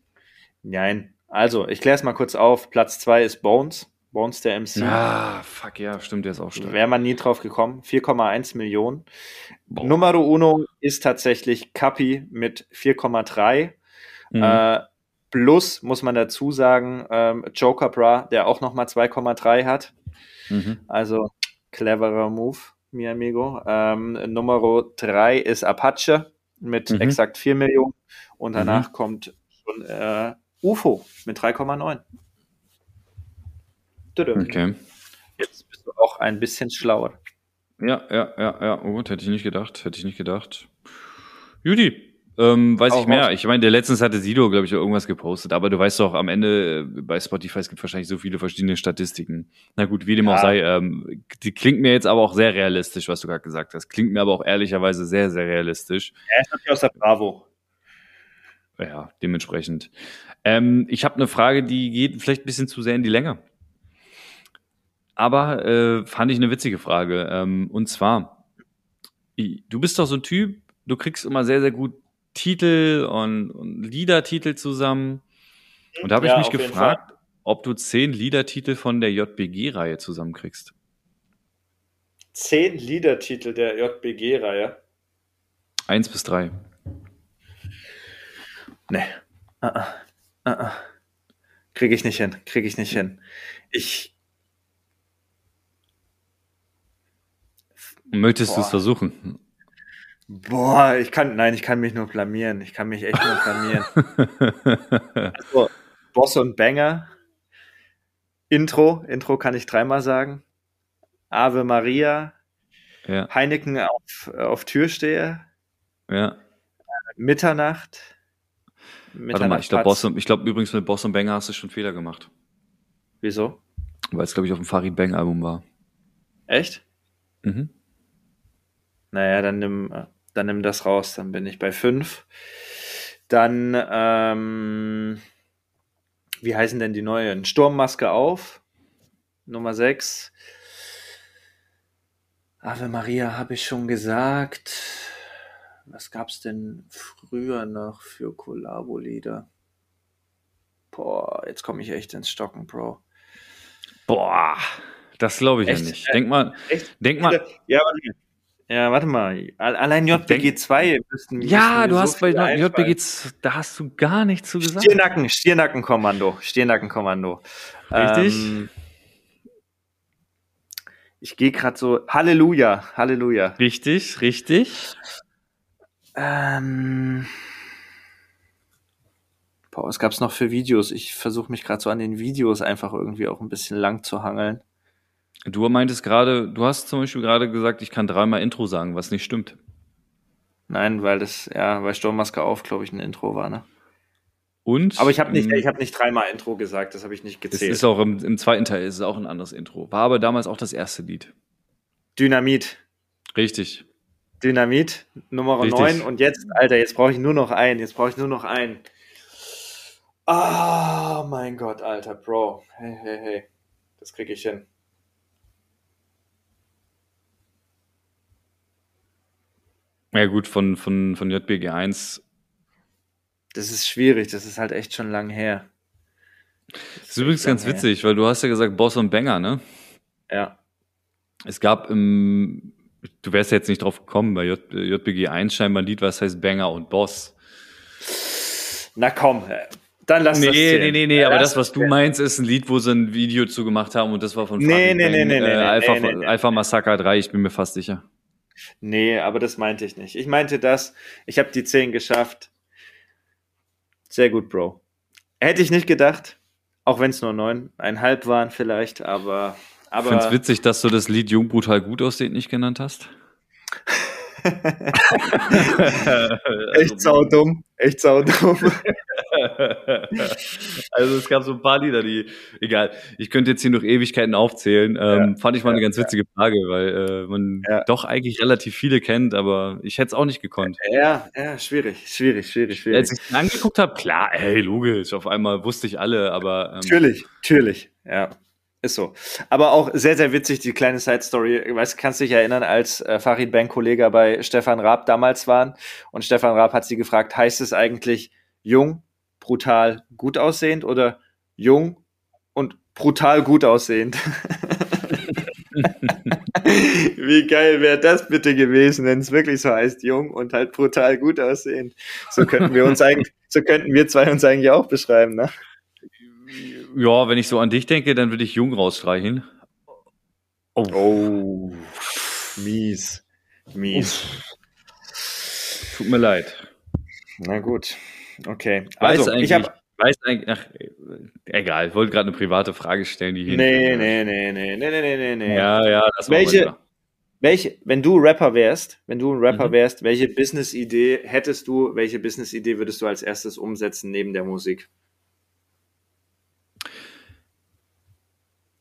Nein. Also, ich kläre es mal kurz auf. Platz 2 ist Bones. Bones der MC. Ah, fuck, ja, stimmt, der ist auch stark. Wäre man nie drauf gekommen. 4,1 Millionen. Boah. Numero uno ist tatsächlich Kapi mit 4,3. Mhm. Äh, plus muss man dazu sagen, ähm, Joker Bra, der auch nochmal 2,3 hat. Mhm. Also cleverer Move, mi amigo. Ähm, Numero 3 ist Apache mit Mhm. exakt 4 Millionen. Und danach kommt schon äh, UFO mit 3,9. Tudum. Okay. Jetzt bist du auch ein bisschen schlauer. Ja, ja, ja, ja. Oh, gut, hätte ich nicht gedacht. Hätte ich nicht gedacht. Judy, ähm, weiß Hau ich mehr. raus. Ich meine, der letztens hatte Sido, glaube ich, irgendwas gepostet. Aber du weißt doch, am Ende äh, bei Spotify, es gibt wahrscheinlich so viele verschiedene Statistiken. Na gut, wie dem auch Ja. sei. Ähm, die klingt mir jetzt aber auch sehr realistisch, was du gerade gesagt hast. Klingt mir aber auch ehrlicherweise sehr, sehr realistisch. Er ist natürlich aus der Bravo. Ja, dementsprechend. Ähm, ich habe eine Frage, die geht vielleicht ein bisschen zu sehr in die Länge. Aber äh, fand ich eine witzige Frage. Ähm, und zwar, du bist doch so ein Typ, du kriegst immer sehr, sehr gut Titel und, und Liedertitel zusammen. Und da habe Ja, ich mich gefragt, ob du zehn Liedertitel von der JBG-Reihe zusammenkriegst. Zehn Liedertitel der JBG-Reihe. Eins bis drei. Nee. Uh -uh. Uh -uh. Krieg ich nicht hin. Krieg ich nicht hin. Ich. Möchtest du es versuchen? Boah, ich kann. Nein, ich kann mich nur blamieren. Ich kann mich echt nur blamieren. also, Boss und Banger. Intro. Intro kann ich dreimal sagen. Ave Maria. ja, Heineken auf, auf Türsteher. ja. Mitternacht. Warte mal, ich glaube, glaube übrigens mit Boss und Banger hast du schon Fehler gemacht. Wieso? Weil es, glaube ich, auf dem Farid Bang Album war. Echt? Mhm. Naja, dann nimm, äh, dann nimm das raus, dann bin ich bei 5. Dann, ähm, wie heißen denn die neuen? Sturmmaske auf, Nummer 6. Ave Maria habe ich schon gesagt. Was gab's denn früher noch für Kollabo-Lieder? Boah, jetzt komme ich echt ins Stocken, Bro. Boah, das glaube ich Echt? ja nicht. Denk mal, Echt? denk mal. Ja, mal. Ja, warte mal. Al- Allein JBG 2 müssten Ja, du so hast bei viele einfallen. JBG, z- da hast du gar nichts zu gesagt. Stirnacken, Stirnackenkommando, Stirnackenkommando. Richtig. Ähm, ich gehe gerade so, Halleluja, Halleluja. Richtig, richtig. Ähm, boah, was gab's noch für Videos? Ich versuche mich gerade so an den Videos einfach irgendwie auch ein bisschen lang zu hangeln. Du meintest gerade, du hast zum Beispiel gerade gesagt, ich kann dreimal Intro sagen, was nicht stimmt. Nein, weil das, ja, weil Sturmmaske auf, glaube ich, ein Intro war, ne? Und? Aber ich habe nicht, ähm, ich habe nicht dreimal Intro gesagt, das habe ich nicht Es gezählt. ist auch im, im zweiten Teil ist es auch ein anderes Intro. War aber damals auch das erste Lied. Dynamit. Richtig. Dynamit, Nummer Richtig. 9. Und jetzt, Alter, jetzt brauche ich nur noch einen. Jetzt brauche ich nur noch einen. Ah, mein Gott, Alter, Bro. Hey, hey, hey. Das kriege ich hin. Ja gut, von, von, von JBG 1 Das ist schwierig. Das ist halt echt schon lang her. Das ist übrigens ganz her. witzig, weil du hast ja gesagt Boss und Banger, ne? Ja. Es gab im, du wärst jetzt nicht drauf gekommen, bei J, JBG 1 scheinbar ein Lied, was heißt Banger und Boss. Na komm, äh, dann lass Nee, das nee, zählen. nee, nee, Ja, aber lass das, was du meinst, ist ein Lied, wo sie ein Video zu gemacht haben und das war von Nee, nee, Bang, nee, nee, nee, äh, nee, Alpha, nee, nee, nee. Alpha Massaker 3, ich bin mir fast sicher. Nee, aber das meinte ich nicht. Ich meinte das, ich habe die 10 geschafft. Sehr gut, Bro. Hätte ich nicht gedacht, Auch wenn es nur neuneinhalb waren vielleicht, aber. aber Ich finde es witzig, dass du das Lied Jung brutal gut aussieht nicht genannt hast. echt saudumm. Echt saudumm. also es gab so ein paar Lieder, die, egal, ich könnte jetzt hier noch Ewigkeiten aufzählen. Ähm, Ja, fand ich mal eine ja, ganz witzige Frage, weil äh, man doch eigentlich relativ viele kennt, aber ich hätte es auch nicht gekonnt. ja, ja, schwierig, schwierig, schwierig, schwierig. Als ich es angeguckt habe, klar, hey, logisch, auf einmal wusste ich alle, aber ähm, Natürlich, natürlich, ja. Ist so. Aber auch sehr, sehr witzig, die kleine Side-Story. Weißt, kannst dich erinnern, als äh, Farid Bank-Kollege bei Stefan Raab damals waren und Stefan Raab hat sie gefragt, heißt es eigentlich jung, brutal, gut aussehend oder jung und brutal gut aussehend? Wie geil wäre das bitte gewesen, wenn es wirklich so heißt, jung und halt brutal gut aussehend. So könnten wir uns eigentlich, so könnten wir zwei uns eigentlich auch beschreiben, ne? ja, wenn ich so an dich denke, dann würde ich Jung rausstreichen. Oh, Oh, mies. Mies. tut mir leid. Na gut. Okay. Also, eigentlich, ich hab, weiß eigentlich, ach, egal, ich wollte gerade eine private Frage stellen, die hier. Nee, nee, nee, nee, nee, nee, nee, nee. Ja, ja, das Welche, welche, wenn du Rapper wärst, wenn du ein Rapper mhm. wärst, welche Business-Idee hättest du, welche Business-Idee würdest du als erstes umsetzen neben der Musik?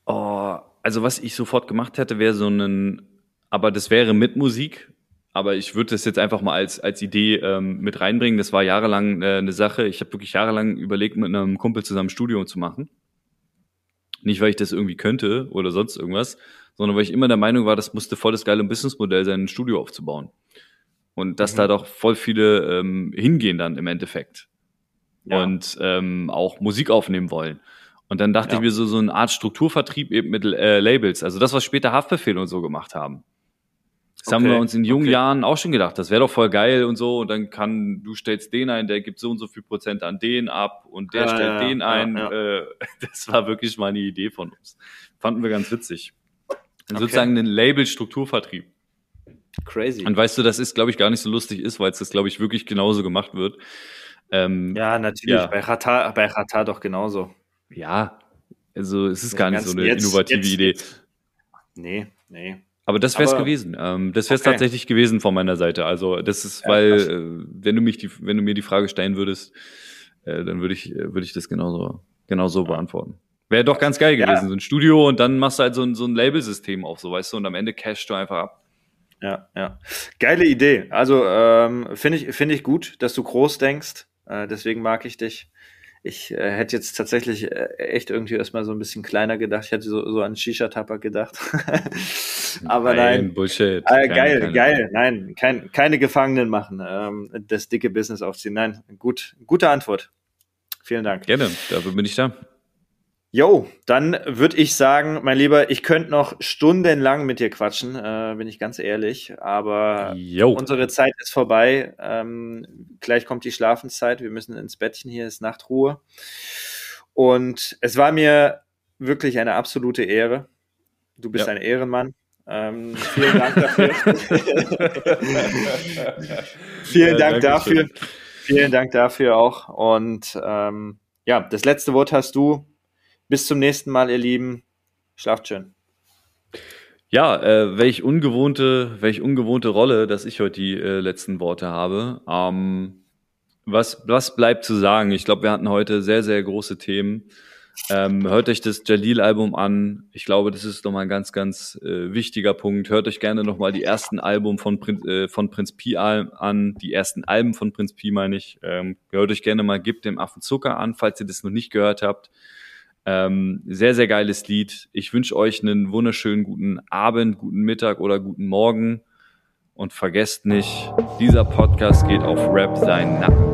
Oh, also was ich sofort gemacht hätte, wäre so ein, aber das wäre mit Musik, aber ich würde das jetzt einfach mal als, als Idee ähm, mit reinbringen. Das war jahrelang äh, eine Sache. Ich habe wirklich jahrelang überlegt, mit einem Kumpel zusammen Studio zu machen. Nicht, weil ich das irgendwie könnte oder sonst irgendwas, sondern weil ich immer der Meinung war, das musste voll das geile Businessmodell sein, ein Studio aufzubauen. Und dass Mhm. da doch voll viele ähm, hingehen dann im Endeffekt. Ja. Und ähm, auch Musik aufnehmen wollen. Und dann dachte Ja. ich mir so, so eine Art Strukturvertrieb eben mit äh, Labels. Also das, was später Haftbefehl und so gemacht haben. Das haben Okay, wir uns in jungen okay. Jahren auch schon gedacht. Das wäre doch voll geil und so. Und dann kann, du stellst den ein, der gibt so und so viel Prozent an den ab und der Ja, stellt ja, den ja, ein. Äh, das war wirklich mal eine Idee von uns. Fanden wir ganz witzig. Okay. Sozusagen einen Label-Strukturvertrieb. Crazy. Und weißt du, das ist, glaube ich, gar nicht so lustig ist, weil es das, glaube ich, wirklich genauso gemacht wird. Ähm, ja, natürlich. Bei Rata, bei Rata doch genauso. ja, also es ist gar nicht so eine jetzt- innovative jetzt- Idee. Nee, nee. Aber das wäre es gewesen. Ähm, das wäre es Okay. tatsächlich gewesen von meiner Seite. Also das ist, Ja, weil äh, wenn du mich die, wenn du mir die Frage stellen würdest, äh, dann würde ich, äh, würde ich das genauso, genauso beantworten. Wäre doch ganz geil Ja. gewesen, so ein Studio und dann machst du halt so ein, so ein Labelsystem auf, so weißt du, und am Ende cashst du einfach ab. Ja, ja. Geile Idee. Also ähm, finde ich, finde ich gut, dass du groß denkst. Äh, deswegen mag ich dich. Ich äh, hätte jetzt tatsächlich äh, echt irgendwie erstmal so ein bisschen kleiner gedacht. Ich hätte so, so an Shisha-Tapper gedacht. Aber nein. Bullshit. Äh, Keine- geil, keine- geil. Nein, kein, keine Gefangenen machen. Ähm, das dicke Business aufziehen. Nein, gut, gute Antwort. Vielen Dank. Gerne, dafür bin ich da. Jo, dann würde ich sagen, mein Lieber, ich könnte noch stundenlang mit dir quatschen, äh, bin ich ganz ehrlich. Aber Jo. unsere Zeit ist vorbei. Ähm, gleich kommt die Schlafenszeit. Wir müssen ins Bettchen. Hier ist Nachtruhe. Und es war mir wirklich eine absolute Ehre. Du bist Ja. ein Ehrenmann. Ähm, vielen Dank dafür. vielen Ja, Dank Dankeschön. dafür. Vielen Dank dafür auch. Und ähm, ja, das letzte Wort hast du. Bis zum nächsten Mal, ihr Lieben. Schlaft schön. Ja, äh, welch ungewohnte, welch ungewohnte Rolle, dass ich heute die äh, letzten Worte habe. Ähm, was, was bleibt zu sagen? Ich glaube, wir hatten heute sehr, sehr große Themen. Ähm, hört euch das Jalil-Album an. Ich glaube, das ist nochmal ein ganz, ganz äh, wichtiger Punkt. Hört euch gerne nochmal die ersten Album von, Prin äh, von Prinz Pi an, die ersten Alben von Prinz Pi meine ich. Ähm, hört euch gerne mal Gib dem Affen Zucker an, falls ihr das noch nicht gehört habt. Ähm, sehr, sehr geiles Lied. Ich wünsche euch einen wunderschönen guten Abend, guten Mittag oder guten Morgen. Und vergesst nicht, dieser Podcast geht auf Rap seinen Nacken.